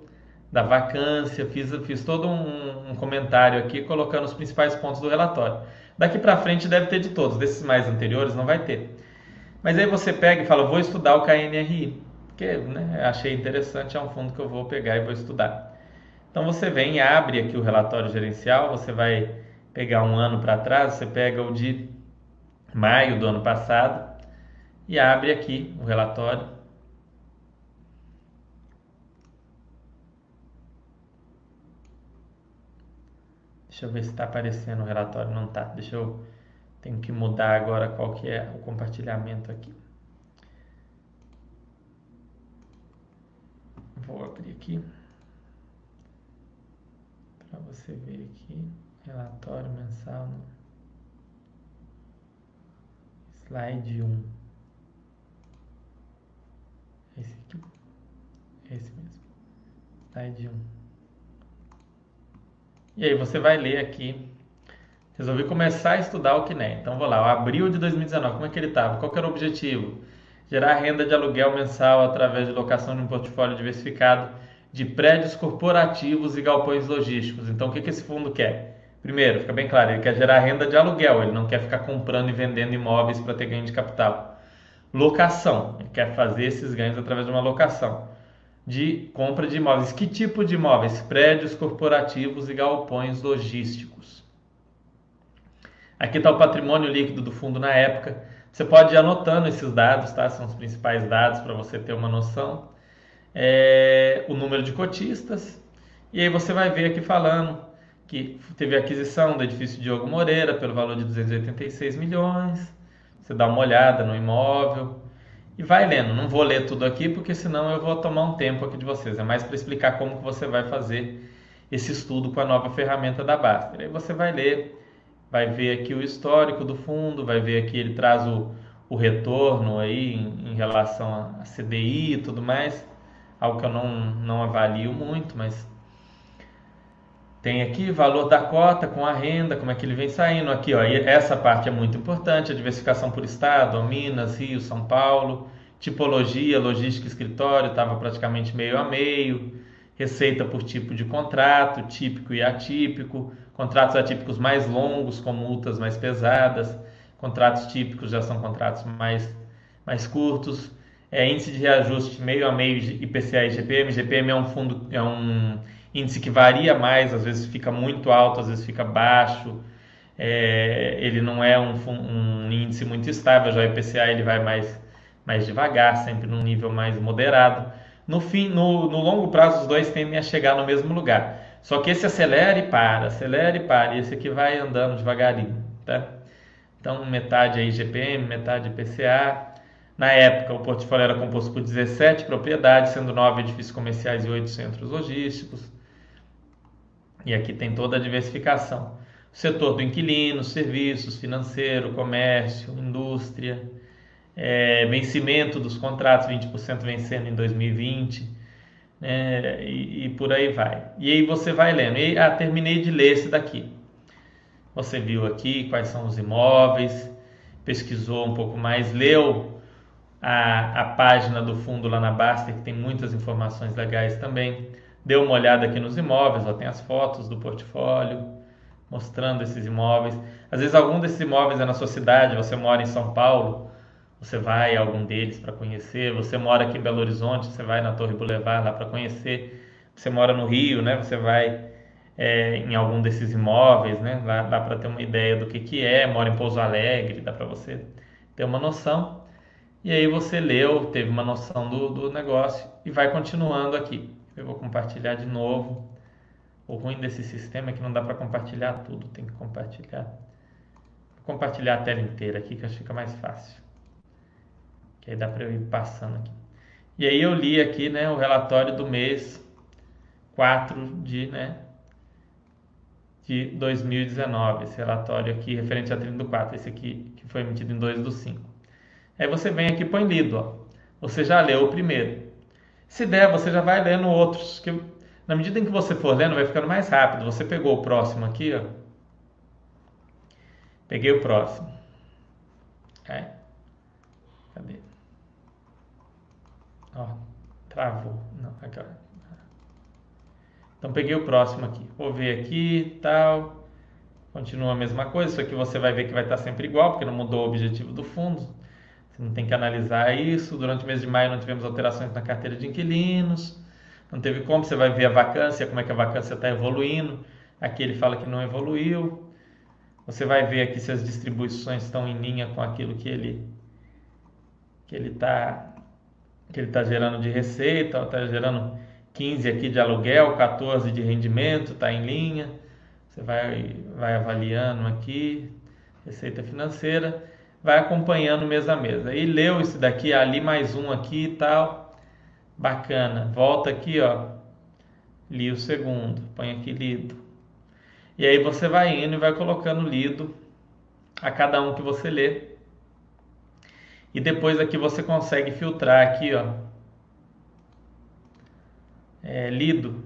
da vacância, fiz, fiz todo um, um comentário aqui, colocando os principais pontos do relatório. Daqui para frente deve ter de todos, desses mais anteriores não vai ter. Mas aí você pega e fala, vou estudar o KNRI, que né, achei interessante, é um fundo que eu vou pegar e vou estudar. Então você vem e abre aqui o relatório gerencial, você vai pegar um ano para trás, você pega o de maio do ano passado e abre aqui o relatório Deixa eu ver se está aparecendo o relatório. Não está. Deixa eu. Tenho que mudar agora qual que é o compartilhamento aqui. Vou abrir aqui. Para você ver aqui. Relatório mensal. Slide 1. Esse aqui. Esse mesmo. Slide 1. E aí você vai ler aqui. Resolvi começar a estudar o KNE. Então vou lá, o abril de 2019, como é que ele estava? Qual era o objetivo? Gerar renda de aluguel mensal através de locação de um portfólio diversificado de prédios corporativos e galpões logísticos. Então o que, que esse fundo quer? Primeiro, fica bem claro, ele quer gerar renda de aluguel, ele não quer ficar comprando e vendendo imóveis para ter ganho de capital. Locação, ele quer fazer esses ganhos através de uma locação de compra de imóveis. Que tipo de imóveis? Prédios corporativos e galpões logísticos. Aqui está o patrimônio líquido do fundo na época. Você pode ir anotando esses dados, tá? São os principais dados para você ter uma noção. É, o número de cotistas. E aí você vai ver aqui falando que teve aquisição do edifício Diogo Moreira pelo valor de 286 milhões. Você dá uma olhada no imóvel e vai lendo. Não vou ler tudo aqui porque senão eu vou tomar um tempo aqui de vocês. É mais para explicar como que você vai fazer esse estudo com a nova ferramenta da Baster. Aí você vai ler, vai ver aqui o histórico do fundo, vai ver aqui ele traz o, o retorno aí em, em relação a, CDI e tudo mais, algo que eu não, não avalio muito, mas tem aqui valor da cota com a renda, como é que ele vem saindo. Aqui, ó, essa parte é muito importante, a diversificação por estado, Minas, Rio, São Paulo, tipologia, logística, escritório, estava praticamente meio a meio, receita por tipo de contrato, típico e atípico, contratos atípicos mais longos com multas mais pesadas, contratos típicos já são contratos mais, mais curtos, é, índice de reajuste meio a meio IPCA e GPM, GPM é um fundo, é um índice que varia mais, às vezes fica muito alto, às vezes fica baixo. É, ele não é um, um, índice muito estável, já o IPCA ele vai mais, mais devagar, sempre num nível mais moderado. No, fim, no, no longo prazo, os dois tendem a chegar no mesmo lugar. Só que esse acelera e para, acelera e para, e esse aqui vai andando devagarinho. Tá? Então, metade aí GPM, metade IPCA. Na época, o portfólio era composto por 17 propriedades, sendo 9 edifícios comerciais e 8 centros logísticos. E aqui tem toda a diversificação. O setor do inquilino, serviços, financeiro, comércio, indústria, é, vencimento dos contratos, 20% vencendo em 2020, né, e, e, por aí vai. E aí você vai lendo. E ah, terminei de ler esse daqui. Você viu aqui quais são os imóveis, pesquisou um pouco mais, leu a, a página do fundo lá na Basta, que tem muitas informações legais também. Dê uma olhada aqui nos imóveis, ó, tem as fotos do portfólio mostrando esses imóveis. Às vezes algum desses imóveis é na sua cidade, você mora em São Paulo, você vai a algum deles para conhecer. Você mora aqui em Belo Horizonte, você vai na Torre Boulevard lá para conhecer. Você mora no Rio, né? Você vai é, em algum desses imóveis, né? Lá dá para ter uma ideia do que que é. Mora em Pouso Alegre, dá para você ter uma noção. E aí você leu, teve uma noção do, do negócio e vai continuando aqui. Eu vou compartilhar de novo. O ruim desse sistema é que não dá para compartilhar tudo, tem que compartilhar. Vou compartilhar a tela inteira aqui que acho que fica mais fácil. Que aí dá para eu ir passando aqui. E aí eu li aqui, né, o relatório do mês 4 de, né, de 2019, esse relatório aqui referente a 30 do 4, esse aqui que foi emitido em 2 do 5. Aí você vem aqui e põe lido, ó. Você já leu o primeiro. Se der, você já vai lendo outros, que na medida em que você for lendo, vai ficando mais rápido. Você pegou o próximo aqui, ó. Peguei o próximo. É. Cadê? Ó, travou. Não. Então peguei o próximo aqui. Vou ver aqui, tal. Continua a mesma coisa. Isso aqui você vai ver que vai estar sempre igual, porque não mudou o objetivo do fundo. Não tem que analisar isso. Durante o mês de maio não tivemos alterações na carteira de inquilinos. Não teve como, você vai ver a vacância, como é que a vacância está evoluindo. Aqui ele fala que não evoluiu. Você vai ver aqui se as distribuições estão em linha com aquilo que ele que ele está que ele está gerando de receita, está gerando 15 aqui de aluguel, 14 de rendimento, está em linha. Você vai, vai avaliando aqui, receita financeira, vai acompanhando mês a mês. Aí leu isso daqui, ali mais um aqui e tal. Bacana. Volta aqui, ó. Li o segundo, põe aqui lido. E aí você vai indo e vai colocando lido a cada um que você lê. E depois aqui você consegue filtrar aqui, ó, é, lido?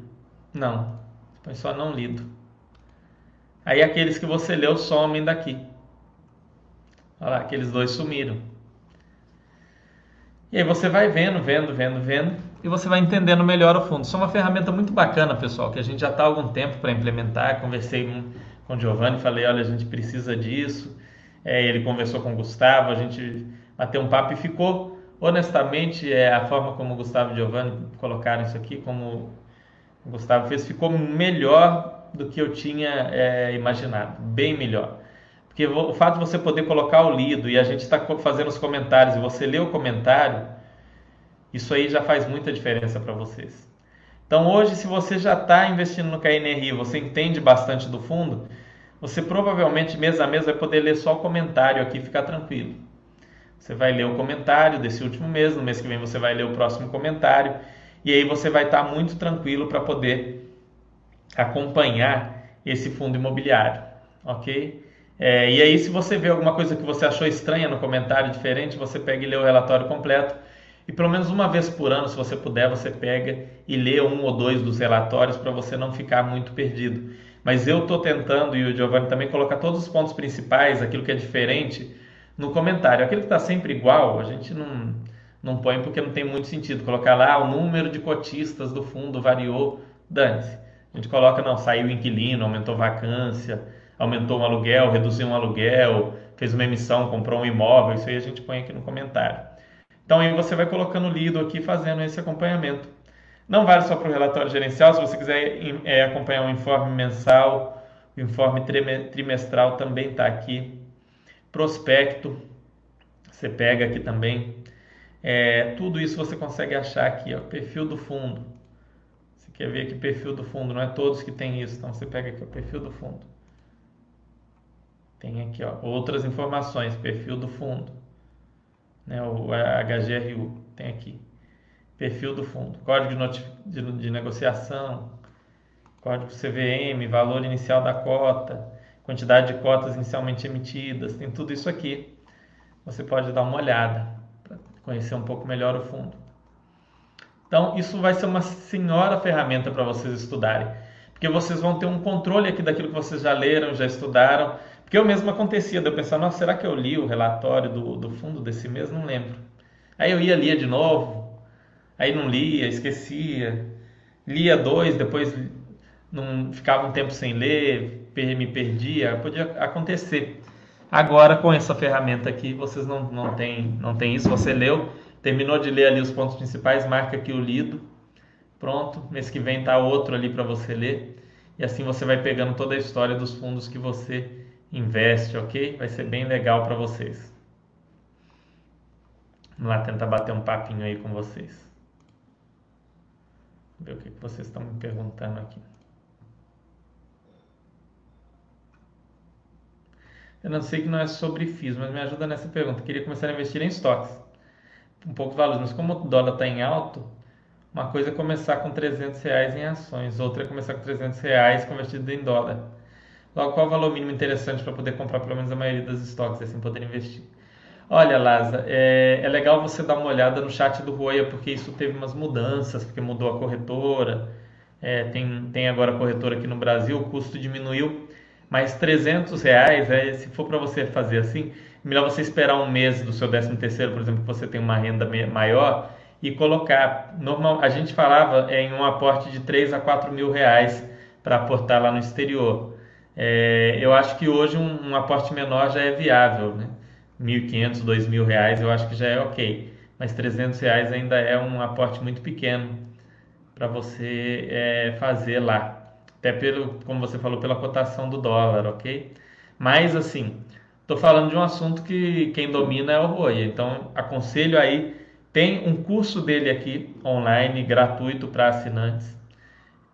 Não. Põe só não lido. Aí aqueles que você leu somem daqui. Olha lá, aqueles dois sumiram. E aí você vai vendo, vendo, vendo, vendo, e você vai entendendo melhor o fundo. Isso é uma ferramenta muito bacana, pessoal, que a gente já está há algum tempo para implementar. Conversei com o Giovanni, falei, olha, a gente precisa disso. É, ele conversou com o Gustavo, a gente bateu um papo e ficou honestamente, é, a forma como o Gustavo e Giovanni colocaram isso aqui, como o Gustavo fez, ficou melhor do que eu tinha é, imaginado, bem melhor. Porque o fato de você poder colocar o lido e a gente está fazendo os comentários e você lê o comentário, isso aí já faz muita diferença para vocês. Então hoje, se você já está investindo no KNRI, você entende bastante do fundo, você provavelmente mês a mês vai poder ler só o comentário aqui e ficar tranquilo. Você vai ler o comentário desse último mês, no mês que vem você vai ler o próximo comentário, e aí você vai estar muito tranquilo para poder acompanhar esse fundo imobiliário, ok? É, e aí, se você vê alguma coisa que você achou estranha no comentário diferente, você pega e lê o relatório completo. E pelo menos uma vez por ano, se você puder, você pega e lê um ou dois dos relatórios para você não ficar muito perdido. Mas eu estou tentando, e o Giovanni também, colocar todos os pontos principais, aquilo que é diferente, no comentário. Aquele que está sempre igual, a gente não, não põe porque não tem muito sentido. Colocar lá o número de cotistas do fundo variou, dane-se. A gente coloca, não, saiu inquilino, aumentou vacância, aumentou um aluguel, reduziu um aluguel, fez uma emissão, comprou um imóvel, isso aí a gente põe aqui no comentário. Então aí você vai colocando o lido aqui fazendo esse acompanhamento. Não vale só para o relatório gerencial, se você quiser é, acompanhar o informe mensal, o informe trimestral também está aqui prospecto, você pega aqui também. É, tudo isso você consegue achar aqui, ó, perfil do fundo. Você quer ver aqui perfil do fundo, não é todos que tem isso, então você pega aqui o perfil do fundo. Tem aqui ó, outras informações, perfil do fundo, né, o HGRU, tem aqui. Perfil do fundo, código de, de, de negociação, código CVM, valor inicial da cota, quantidade de cotas inicialmente emitidas, tem tudo isso aqui. Você pode dar uma olhada para conhecer um pouco melhor o fundo. Então, isso vai ser uma senhora ferramenta para vocês estudarem, porque vocês vão ter um controle aqui daquilo que vocês já leram, já estudaram. Porque eu mesmo acontecia, eu pensar, nossa, será que eu li o relatório do, do fundo desse mês? Não lembro. Aí eu ia, lia de novo, aí não lia, esquecia, lia dois, depois não ficava um tempo sem ler, me perdia, podia acontecer. Agora com essa ferramenta aqui, vocês não, não tem não tem isso, você leu, terminou de ler ali os pontos principais, marca aqui o lido, pronto, mês que vem tá outro ali para você ler, e assim você vai pegando toda a história dos fundos que você investe, ok? Vai ser bem legal para vocês. Vamos lá tentar bater um papinho aí com vocês. Ver o que vocês estão me perguntando aqui. Eu não sei que não é sobre FIIs, mas me ajuda nessa pergunta. Queria começar a investir em estoques. Um pouco de valores, mas como o dólar está em alto, uma coisa é começar com 300 reais em ações, outra é começar com 300 reais convertido em dólar. Logo, qual o valor mínimo interessante para poder comprar pelo menos a maioria dos estoques e assim poder investir? Olha, Laza, é, é, legal você dar uma olhada no chat do Roia, porque isso teve umas mudanças, porque mudou a corretora, é, tem, tem agora corretora aqui no Brasil, o custo diminuiu mas 300 reais, é, se for para você fazer assim, melhor você esperar um mês do seu 13 terceiro, por exemplo, que você tem uma renda maior e colocar. Normal, a gente falava em um aporte de 3 a 4 mil reais para aportar lá no exterior. É, eu acho que hoje um, um, aporte menor já é viável, né? 1.500, 2.000 reais eu acho que já é ok, mas 300 reais ainda é um aporte muito pequeno para você é, fazer lá até pelo, como você falou, pela cotação do dólar, ok? Mas assim, estou falando de um assunto que quem domina é o Roy, então aconselho aí, tem um curso dele aqui online gratuito para assinantes.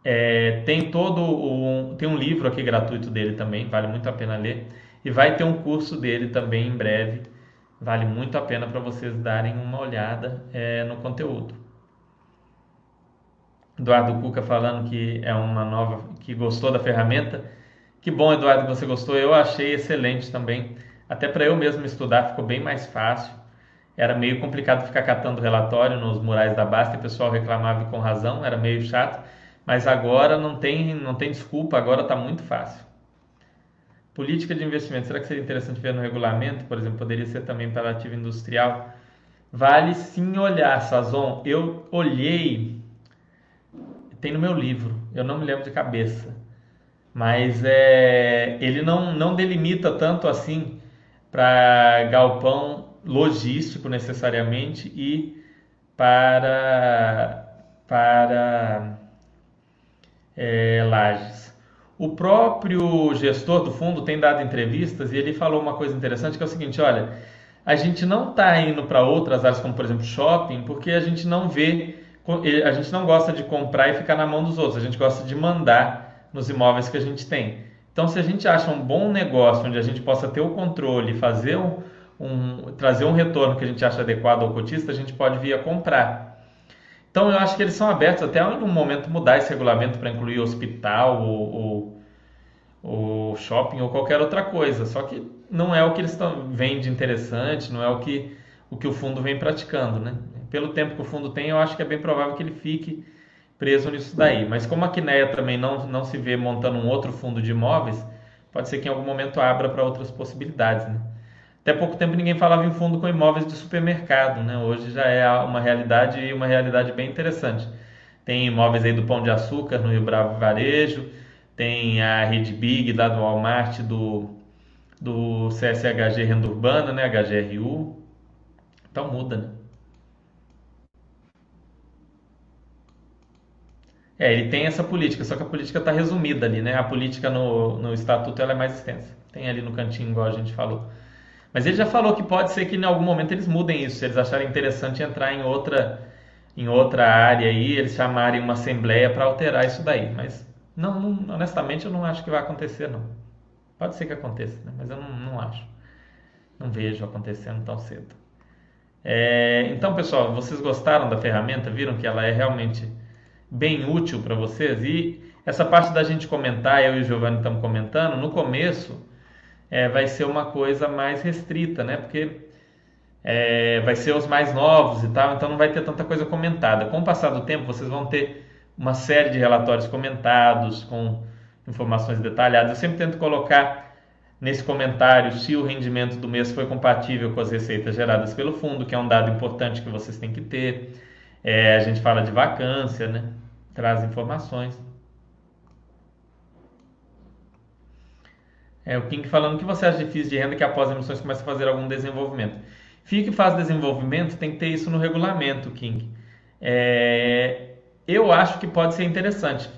É, tem todo um, tem um livro aqui gratuito dele também, vale muito a pena ler. E vai ter um curso dele também em breve, vale muito a pena para vocês darem uma olhada é, no conteúdo. Eduardo Cuca falando que é uma nova, que gostou da ferramenta. Que bom, Eduardo, que você gostou. Eu achei excelente também. Até para eu mesmo estudar ficou bem mais fácil. Era meio complicado ficar catando relatório nos murais da Basta, o pessoal reclamava com razão, era meio chato. Mas agora não tem, não tem desculpa, agora está muito fácil. Política de investimento, será que seria interessante ver no regulamento? Por exemplo, poderia ser também para ativo industrial. Vale sim olhar, Sazon. Eu olhei tem no meu livro, eu não me lembro de cabeça. Mas é, ele não, não delimita tanto assim para galpão logístico necessariamente e para, para é, lajes. O próprio gestor do fundo tem dado entrevistas e ele falou uma coisa interessante que é o seguinte, olha, a gente não está indo para outras áreas como por exemplo shopping porque a gente não vê a gente não gosta de comprar e ficar na mão dos outros, a gente gosta de mandar nos imóveis que a gente tem. Então, se a gente acha um bom negócio onde a gente possa ter o controle, fazer um, um, trazer um retorno que a gente acha adequado ao cotista, a gente pode vir a comprar. Então, eu acho que eles são abertos até em um momento mudar esse regulamento para incluir hospital ou, ou, ou, shopping ou qualquer outra coisa. Só que não é o que eles veem de interessante, não é o que o que o fundo vem praticando, né? pelo tempo que o fundo tem, eu acho que é bem provável que ele fique preso nisso daí. Mas como a Quineia também não, não se vê montando um outro fundo de imóveis, pode ser que em algum momento abra para outras possibilidades. Né? Até pouco tempo ninguém falava em fundo com imóveis de supermercado, né? hoje já é uma realidade e uma realidade bem interessante. Tem imóveis aí do Pão de Açúcar, no Rio Bravo Varejo, tem a Rede Big lá do Walmart, do, do CSHG Renda Urbana, né? HGRU. Então muda, né? É, ele tem essa política, só que a política está resumida ali, né? A política no, no estatuto ela é mais extensa. Tem ali no cantinho, igual a gente falou. Mas ele já falou que pode ser que em algum momento eles mudem isso, se eles acharem interessante entrar em outra, em outra área aí, eles chamarem uma assembleia para alterar isso daí. Mas não, não, honestamente eu não acho que vai acontecer, não. Pode ser que aconteça, né? mas eu não, não acho. Não vejo acontecendo tão cedo. É, então, pessoal, vocês gostaram da ferramenta? Viram que ela é realmente bem útil para vocês. E essa parte da gente comentar, eu e o Giovanni estamos comentando, no começo é, vai ser uma coisa mais restrita, né? Porque é, vai ser os mais novos e tal, então não vai ter tanta coisa comentada. Com o passar do tempo, vocês vão ter uma série de relatórios comentados, com informações detalhadas. Eu sempre tento colocar nesse comentário se o rendimento do mês foi compatível com as receitas geradas pelo fundo, que é um dado importante que vocês têm que ter. É, a gente fala de vacância, né? Traz informações. É o King falando que você acha FIIs de renda que após emissões começa a fazer algum desenvolvimento. FII que faz desenvolvimento tem que ter isso no regulamento, King. É, eu acho que pode ser interessante.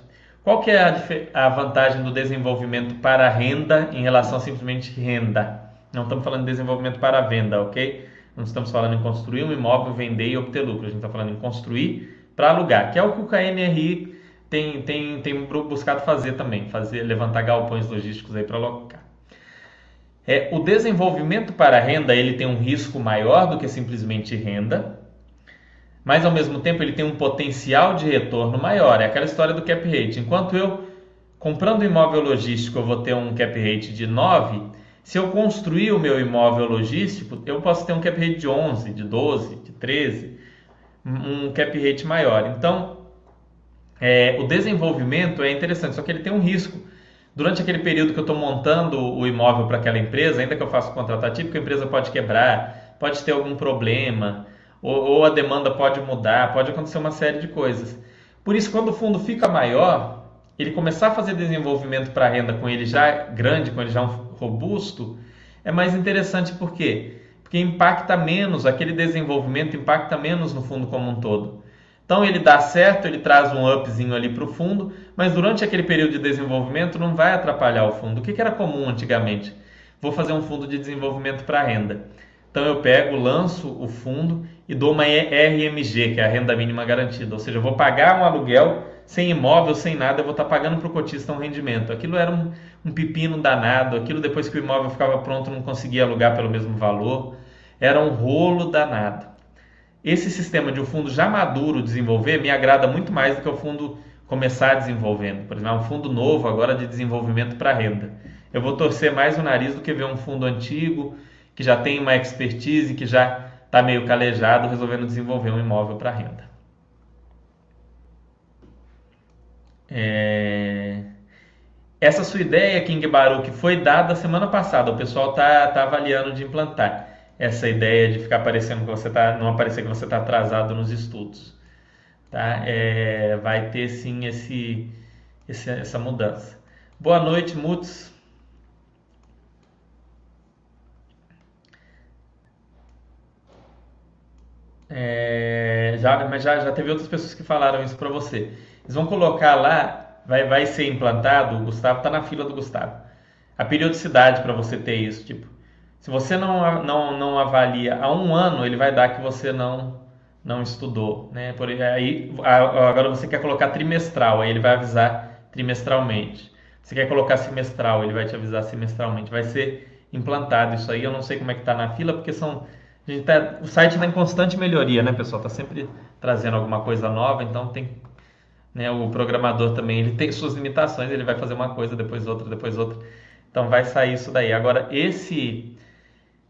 Qual que é a, a vantagem do desenvolvimento para renda em relação a simplesmente renda? Não estamos falando de desenvolvimento para venda, ok? Não estamos falando em construir um imóvel, vender e obter lucro. A gente está falando em construir para alugar, que é o que o KNRI tem, tem, tem buscado fazer também, fazer levantar galpões logísticos aí para alocar. É, o desenvolvimento para renda ele tem um risco maior do que simplesmente renda, mas ao mesmo tempo ele tem um potencial de retorno maior. É aquela história do cap rate. Enquanto eu, comprando imóvel logístico, eu vou ter um cap rate de 9, se eu construir o meu imóvel logístico, eu posso ter um cap rate de 11, de 12, de 13, um cap rate maior. Então, é, o desenvolvimento é interessante, só que ele tem um risco. Durante aquele período que eu estou montando o imóvel para aquela empresa, ainda que eu faça o contrato atípico, a empresa pode quebrar, pode ter algum problema, ou, ou a demanda pode mudar, pode acontecer uma série de coisas. Por isso, quando o fundo fica maior, ele começar a fazer desenvolvimento para renda com ele já grande, com ele já robusto, é mais interessante por quê? Porque impacta menos, aquele desenvolvimento impacta menos no fundo como um todo. Então ele dá certo, ele traz um upzinho ali para o fundo, mas durante aquele período de desenvolvimento não vai atrapalhar o fundo. O que, que era comum antigamente? Vou fazer um fundo de desenvolvimento para renda. Então eu pego, lanço o fundo e dou uma RMG, que é a renda mínima garantida. Ou seja, eu vou pagar um aluguel sem imóvel, sem nada, eu vou estar pagando para o cotista um rendimento. Aquilo era um, um pepino danado, aquilo depois que o imóvel ficava pronto não conseguia alugar pelo mesmo valor. Era um rolo danado. Esse sistema de um fundo já maduro desenvolver me agrada muito mais do que o fundo começar desenvolvendo. Por exemplo, um fundo novo agora de desenvolvimento para renda. Eu vou torcer mais o nariz do que ver um fundo antigo que já tem uma expertise, que já está meio calejado, resolvendo desenvolver um imóvel para renda. É... Essa sua ideia, King Baru, que foi dada semana passada, o pessoal está tá avaliando de implantar essa ideia de ficar parecendo que você tá, não aparecer que você está atrasado nos estudos, tá? É, vai ter sim esse, esse, essa mudança. Boa noite, Mutz. É, já, mas já, já teve outras pessoas que falaram isso para você. Eles vão colocar lá, vai, vai ser implantado, o Gustavo está na fila do Gustavo. A periodicidade para você ter isso, tipo, se você não, não, não avalia há um ano, ele vai dar que você não não estudou, né? Por aí agora você quer colocar trimestral, aí ele vai avisar trimestralmente. Você quer colocar semestral, ele vai te avisar semestralmente. Vai ser implantado isso aí. Eu não sei como é que está na fila, porque são Tá, o site está em constante melhoria, né, pessoal? Está sempre trazendo alguma coisa nova, então tem. Né, o programador também ele tem suas limitações, ele vai fazer uma coisa, depois outra, depois outra. Então vai sair isso daí. Agora, esse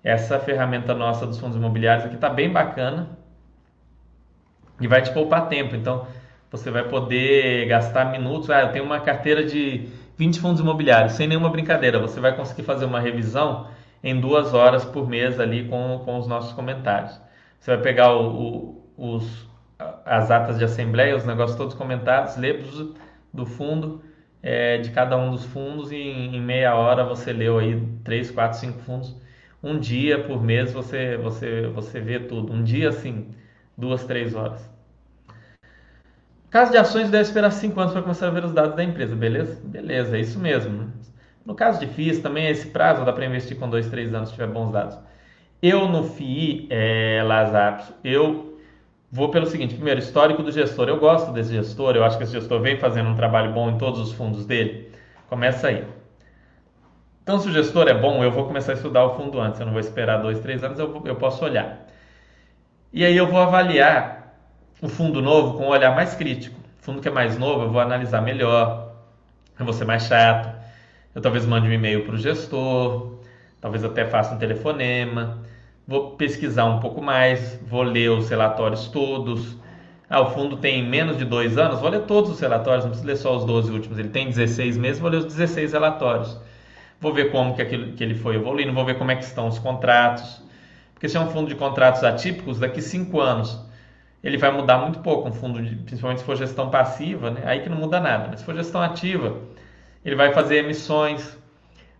essa ferramenta nossa dos fundos imobiliários aqui está bem bacana e vai te poupar tempo. Então, você vai poder gastar minutos. Ah, eu tenho uma carteira de 20 fundos imobiliários, sem nenhuma brincadeira. Você vai conseguir fazer uma revisão em duas horas por mês ali com, com os nossos comentários. Você vai pegar o, o, os, as atas de assembleia, os negócios todos comentados, ler do fundo, é, de cada um dos fundos e em, em, meia hora você leu aí três, quatro, cinco fundos. Um dia por mês você, você, você vê tudo. Um dia assim, duas, três horas. Caso de ações, deve esperar cinco anos para começar a ver os dados da empresa, beleza? Beleza, é isso mesmo. No caso de FIIs, também esse prazo dá para investir com dois, três anos se tiver bons dados. Eu no FII, é, eu vou pelo seguinte: primeiro, histórico do gestor. Eu gosto desse gestor, eu acho que esse gestor vem fazendo um trabalho bom em todos os fundos dele. Começa aí. Então, se o gestor é bom, eu vou começar a estudar o fundo antes. Eu não vou esperar dois, três anos, eu, eu posso olhar. E aí eu vou avaliar o fundo novo com um olhar mais crítico. O fundo que é mais novo, eu vou analisar melhor. Eu vou ser mais chato eu talvez mande um e-mail para o gestor, talvez até faça um telefonema, vou pesquisar um pouco mais, vou ler os relatórios todos. Ah, o fundo tem menos de dois anos, vou ler todos os relatórios, não preciso ler só os 12 últimos. Ele tem 16 meses, vou ler os 16 relatórios. Vou ver como que, aquilo, que ele foi evoluindo, vou ver como é que estão os contratos. Porque se é um fundo de contratos atípicos, daqui cinco anos ele vai mudar muito pouco. Um fundo, de, principalmente se for gestão passiva, né? aí que não muda nada. Mas se for gestão ativa, ele vai fazer emissões.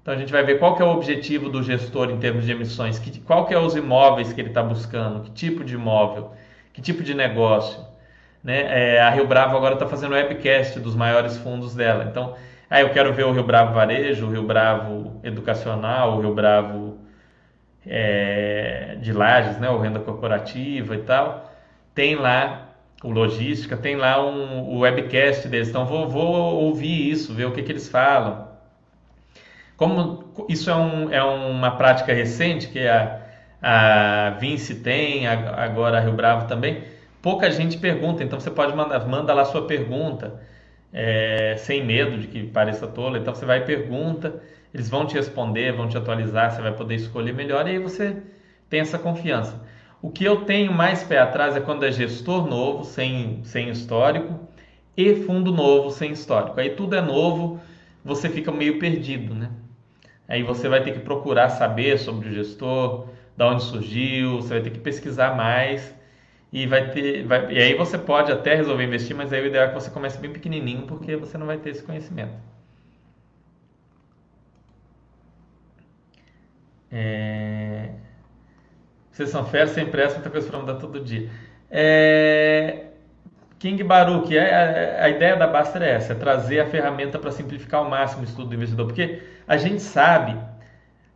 Então a gente vai ver qual que é o objetivo do gestor em termos de emissões, que, qual que é os imóveis que ele está buscando, que tipo de imóvel, que tipo de negócio. Né? É, a Rio Bravo agora está fazendo webcast dos maiores fundos dela. Então, ah, eu quero ver o Rio Bravo Varejo, o Rio Bravo Educacional, o Rio Bravo é, de Lages, né? o Renda Corporativa e tal tem lá o logística, tem lá um, o webcast deles. Então vou, vou ouvir isso, ver o que, que eles falam. Como isso é, um, é uma prática recente que a, a Vinci tem, agora a Rio Bravo também, pouca gente pergunta, então você pode mandar manda lá sua pergunta, é, sem medo de que pareça tola. Então você vai e pergunta, eles vão te responder, vão te atualizar, você vai poder escolher melhor e aí você tem essa confiança. O que eu tenho mais pé atrás é quando é gestor novo, sem, sem histórico, e fundo novo, sem histórico. Aí tudo é novo, você fica meio perdido, né? Aí você vai ter que procurar saber sobre o gestor, da onde surgiu, você vai ter que pesquisar mais e vai ter, vai, e aí você pode até resolver investir, mas aí o ideal é que você comece bem pequenininho, porque você não vai ter esse conhecimento. É... Vocês são férias, sem pressa, muita coisa para mudar todo dia. É... King Baruch, é, a, a, ideia da Baster é essa, é trazer a ferramenta para simplificar ao máximo o estudo do investidor, porque a gente sabe,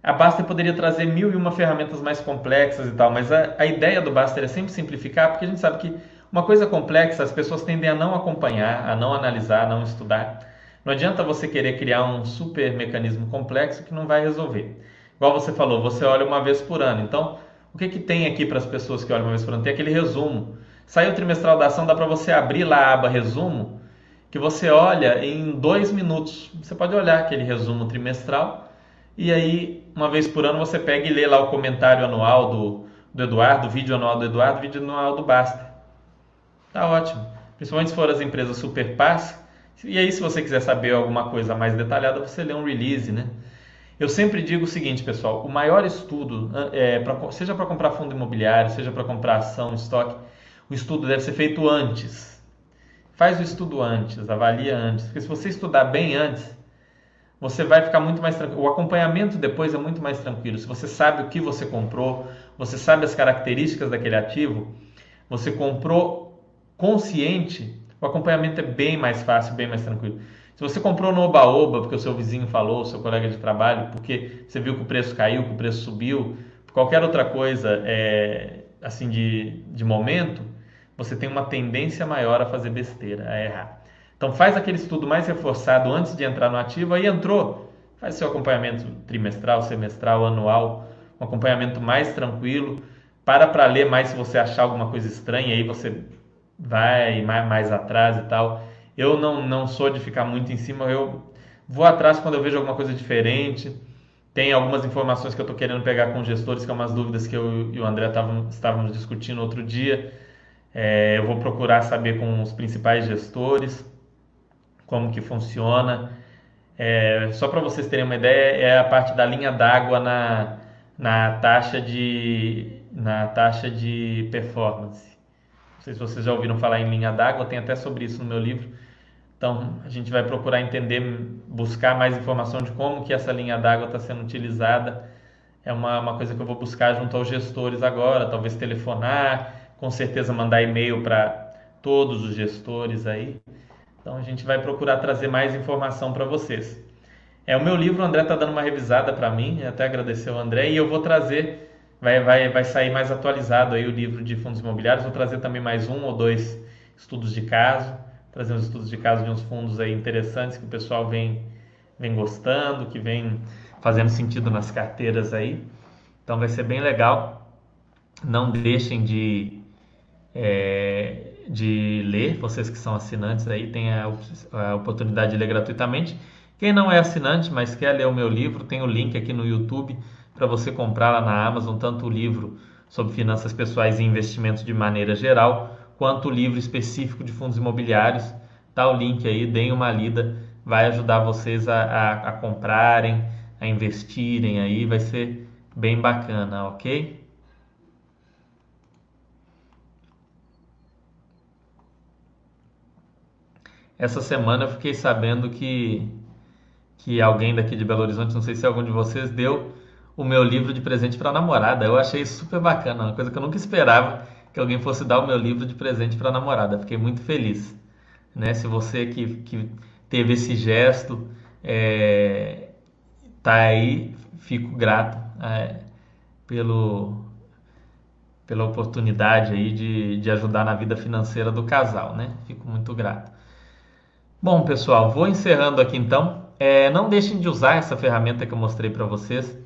a Baster poderia trazer mil e uma ferramentas mais complexas e tal, mas a, a ideia do Baster é sempre simplificar, porque a gente sabe que uma coisa complexa as pessoas tendem a não acompanhar, a não analisar, a não estudar. Não adianta você querer criar um super mecanismo complexo que não vai resolver. Igual você falou, você olha uma vez por ano, então o que, que tem aqui para as pessoas que olham uma vez por ano? Tem aquele resumo. Saiu o trimestral da ação, dá para você abrir lá a aba resumo, que você olha em dois minutos. Você pode olhar aquele resumo trimestral e aí, uma vez por ano, você pega e lê lá o comentário anual do, do Eduardo, o vídeo anual do Eduardo, o vídeo anual do Basta. Tá ótimo. Principalmente se for as empresas super pass. E aí, se você quiser saber alguma coisa mais detalhada, você lê um release, né? Eu sempre digo o seguinte, pessoal: o maior estudo, é, pra, seja para comprar fundo imobiliário, seja para comprar ação, estoque, o estudo deve ser feito antes. Faz o estudo antes, avalia antes, porque se você estudar bem antes, você vai ficar muito mais tranquilo. O acompanhamento depois é muito mais tranquilo. Se você sabe o que você comprou, você sabe as características daquele ativo, você comprou consciente, o acompanhamento é bem mais fácil, bem mais tranquilo. Se você comprou no Oba-Oba porque o seu vizinho falou, o seu colega de trabalho, porque você viu que o preço caiu, que o preço subiu, qualquer outra coisa é, assim de, de momento, você tem uma tendência maior a fazer besteira, a errar. Então faz aquele estudo mais reforçado antes de entrar no ativo, aí entrou, faz seu acompanhamento trimestral, semestral, anual, um acompanhamento mais tranquilo, para para ler mais se você achar alguma coisa estranha, aí você vai mais, atrás e tal. Eu não, não sou de ficar muito em cima, eu vou atrás quando eu vejo alguma coisa diferente. Tem algumas informações que eu estou querendo pegar com gestores, que é umas dúvidas que eu e o André tavam, estávamos discutindo outro dia. É, eu vou procurar saber com os principais gestores como que funciona. É, só para vocês terem uma ideia, é a parte da linha d'água na, na taxa de na taxa de performance. Não sei se vocês já ouviram falar em linha d'água, tem até sobre isso no meu livro. Então, a gente vai procurar entender, buscar mais informação de como que essa linha d'água está sendo utilizada. É uma, uma coisa que eu vou buscar junto aos gestores agora, talvez telefonar, com certeza mandar e-mail para todos os gestores aí. Então, a gente vai procurar trazer mais informação para vocês. É o meu livro, o André está dando uma revisada para mim, até agradecer ao André, e eu vou trazer, vai, vai, vai sair mais atualizado aí o livro de fundos imobiliários, vou trazer também mais um ou dois estudos de caso trazer uns estudos de caso de uns fundos aí interessantes que o pessoal vem, vem gostando, que vem fazendo sentido nas carteiras aí. Então vai ser bem legal. Não deixem de, é, de ler, vocês que são assinantes aí, tem a, a oportunidade de ler gratuitamente. Quem não é assinante, mas quer ler o meu livro, tem o link aqui no YouTube para você comprar lá na Amazon, tanto o livro sobre finanças pessoais e investimentos de maneira geral, quanto o livro específico de fundos imobiliários. Tá o link aí, deem uma lida, vai ajudar vocês a, a, a comprarem, a investirem aí, vai ser bem bacana, ok? Essa semana eu fiquei sabendo que, que alguém daqui de Belo Horizonte, não sei se algum de vocês, deu o meu livro de presente para a namorada. Eu achei super bacana, uma coisa que eu nunca esperava que alguém fosse dar o meu livro de presente para a namorada. Fiquei muito feliz. Né? Se você que, que teve esse gesto, é, tá aí, fico grato é, pelo, pela oportunidade aí de, de ajudar na vida financeira do casal, né? Fico muito grato. Bom, pessoal, vou encerrando aqui então. É, não deixem de usar essa ferramenta que eu mostrei para vocês.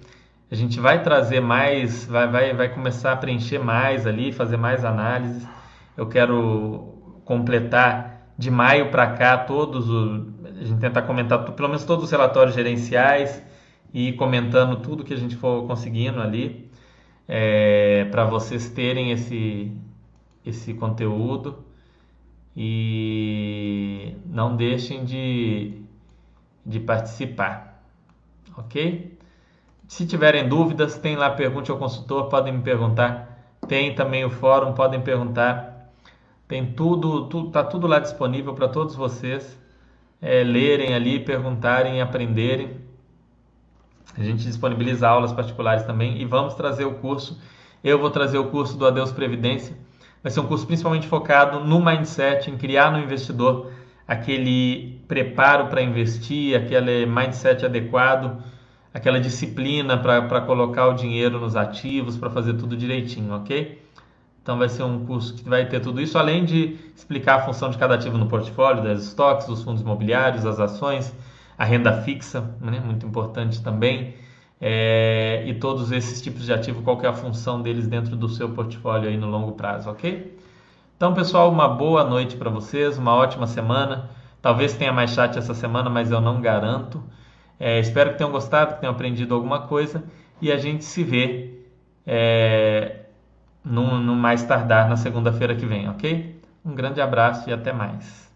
A gente vai trazer mais, vai, vai, vai começar a preencher mais ali, fazer mais análises. Eu quero completar de maio para cá todos os, a gente tentar comentar pelo menos todos os relatórios gerenciais e comentando tudo que a gente for conseguindo ali é, para vocês terem esse esse conteúdo e não deixem de, de participar, ok? Se tiverem dúvidas, tem lá Pergunte ao Consultor, podem me perguntar. Tem também o fórum, podem perguntar. Tem tudo, tudo tá tudo lá disponível para todos vocês é, lerem ali, perguntarem aprenderem. A gente disponibiliza aulas particulares também e vamos trazer o curso. Eu vou trazer o curso do Adeus Previdência Vai ser um curso principalmente focado no mindset, em criar no investidor aquele preparo para investir, aquele mindset adequado, aquela disciplina para colocar o dinheiro nos ativos, para fazer tudo direitinho, ok? Então vai ser um curso que vai ter tudo isso, além de explicar a função de cada ativo no portfólio, das estoques, dos fundos imobiliários, as ações, a renda fixa, né? muito importante também, é, e todos esses tipos de ativo, qual é a função deles dentro do seu portfólio aí no longo prazo, ok? Então, pessoal, uma boa noite para vocês, uma ótima semana. Talvez tenha mais chat essa semana, mas eu não garanto. É, espero que tenham gostado, que tenham aprendido alguma coisa e a gente se vê é, no, no mais tardar na segunda-feira que vem, ok? Um grande abraço e até mais.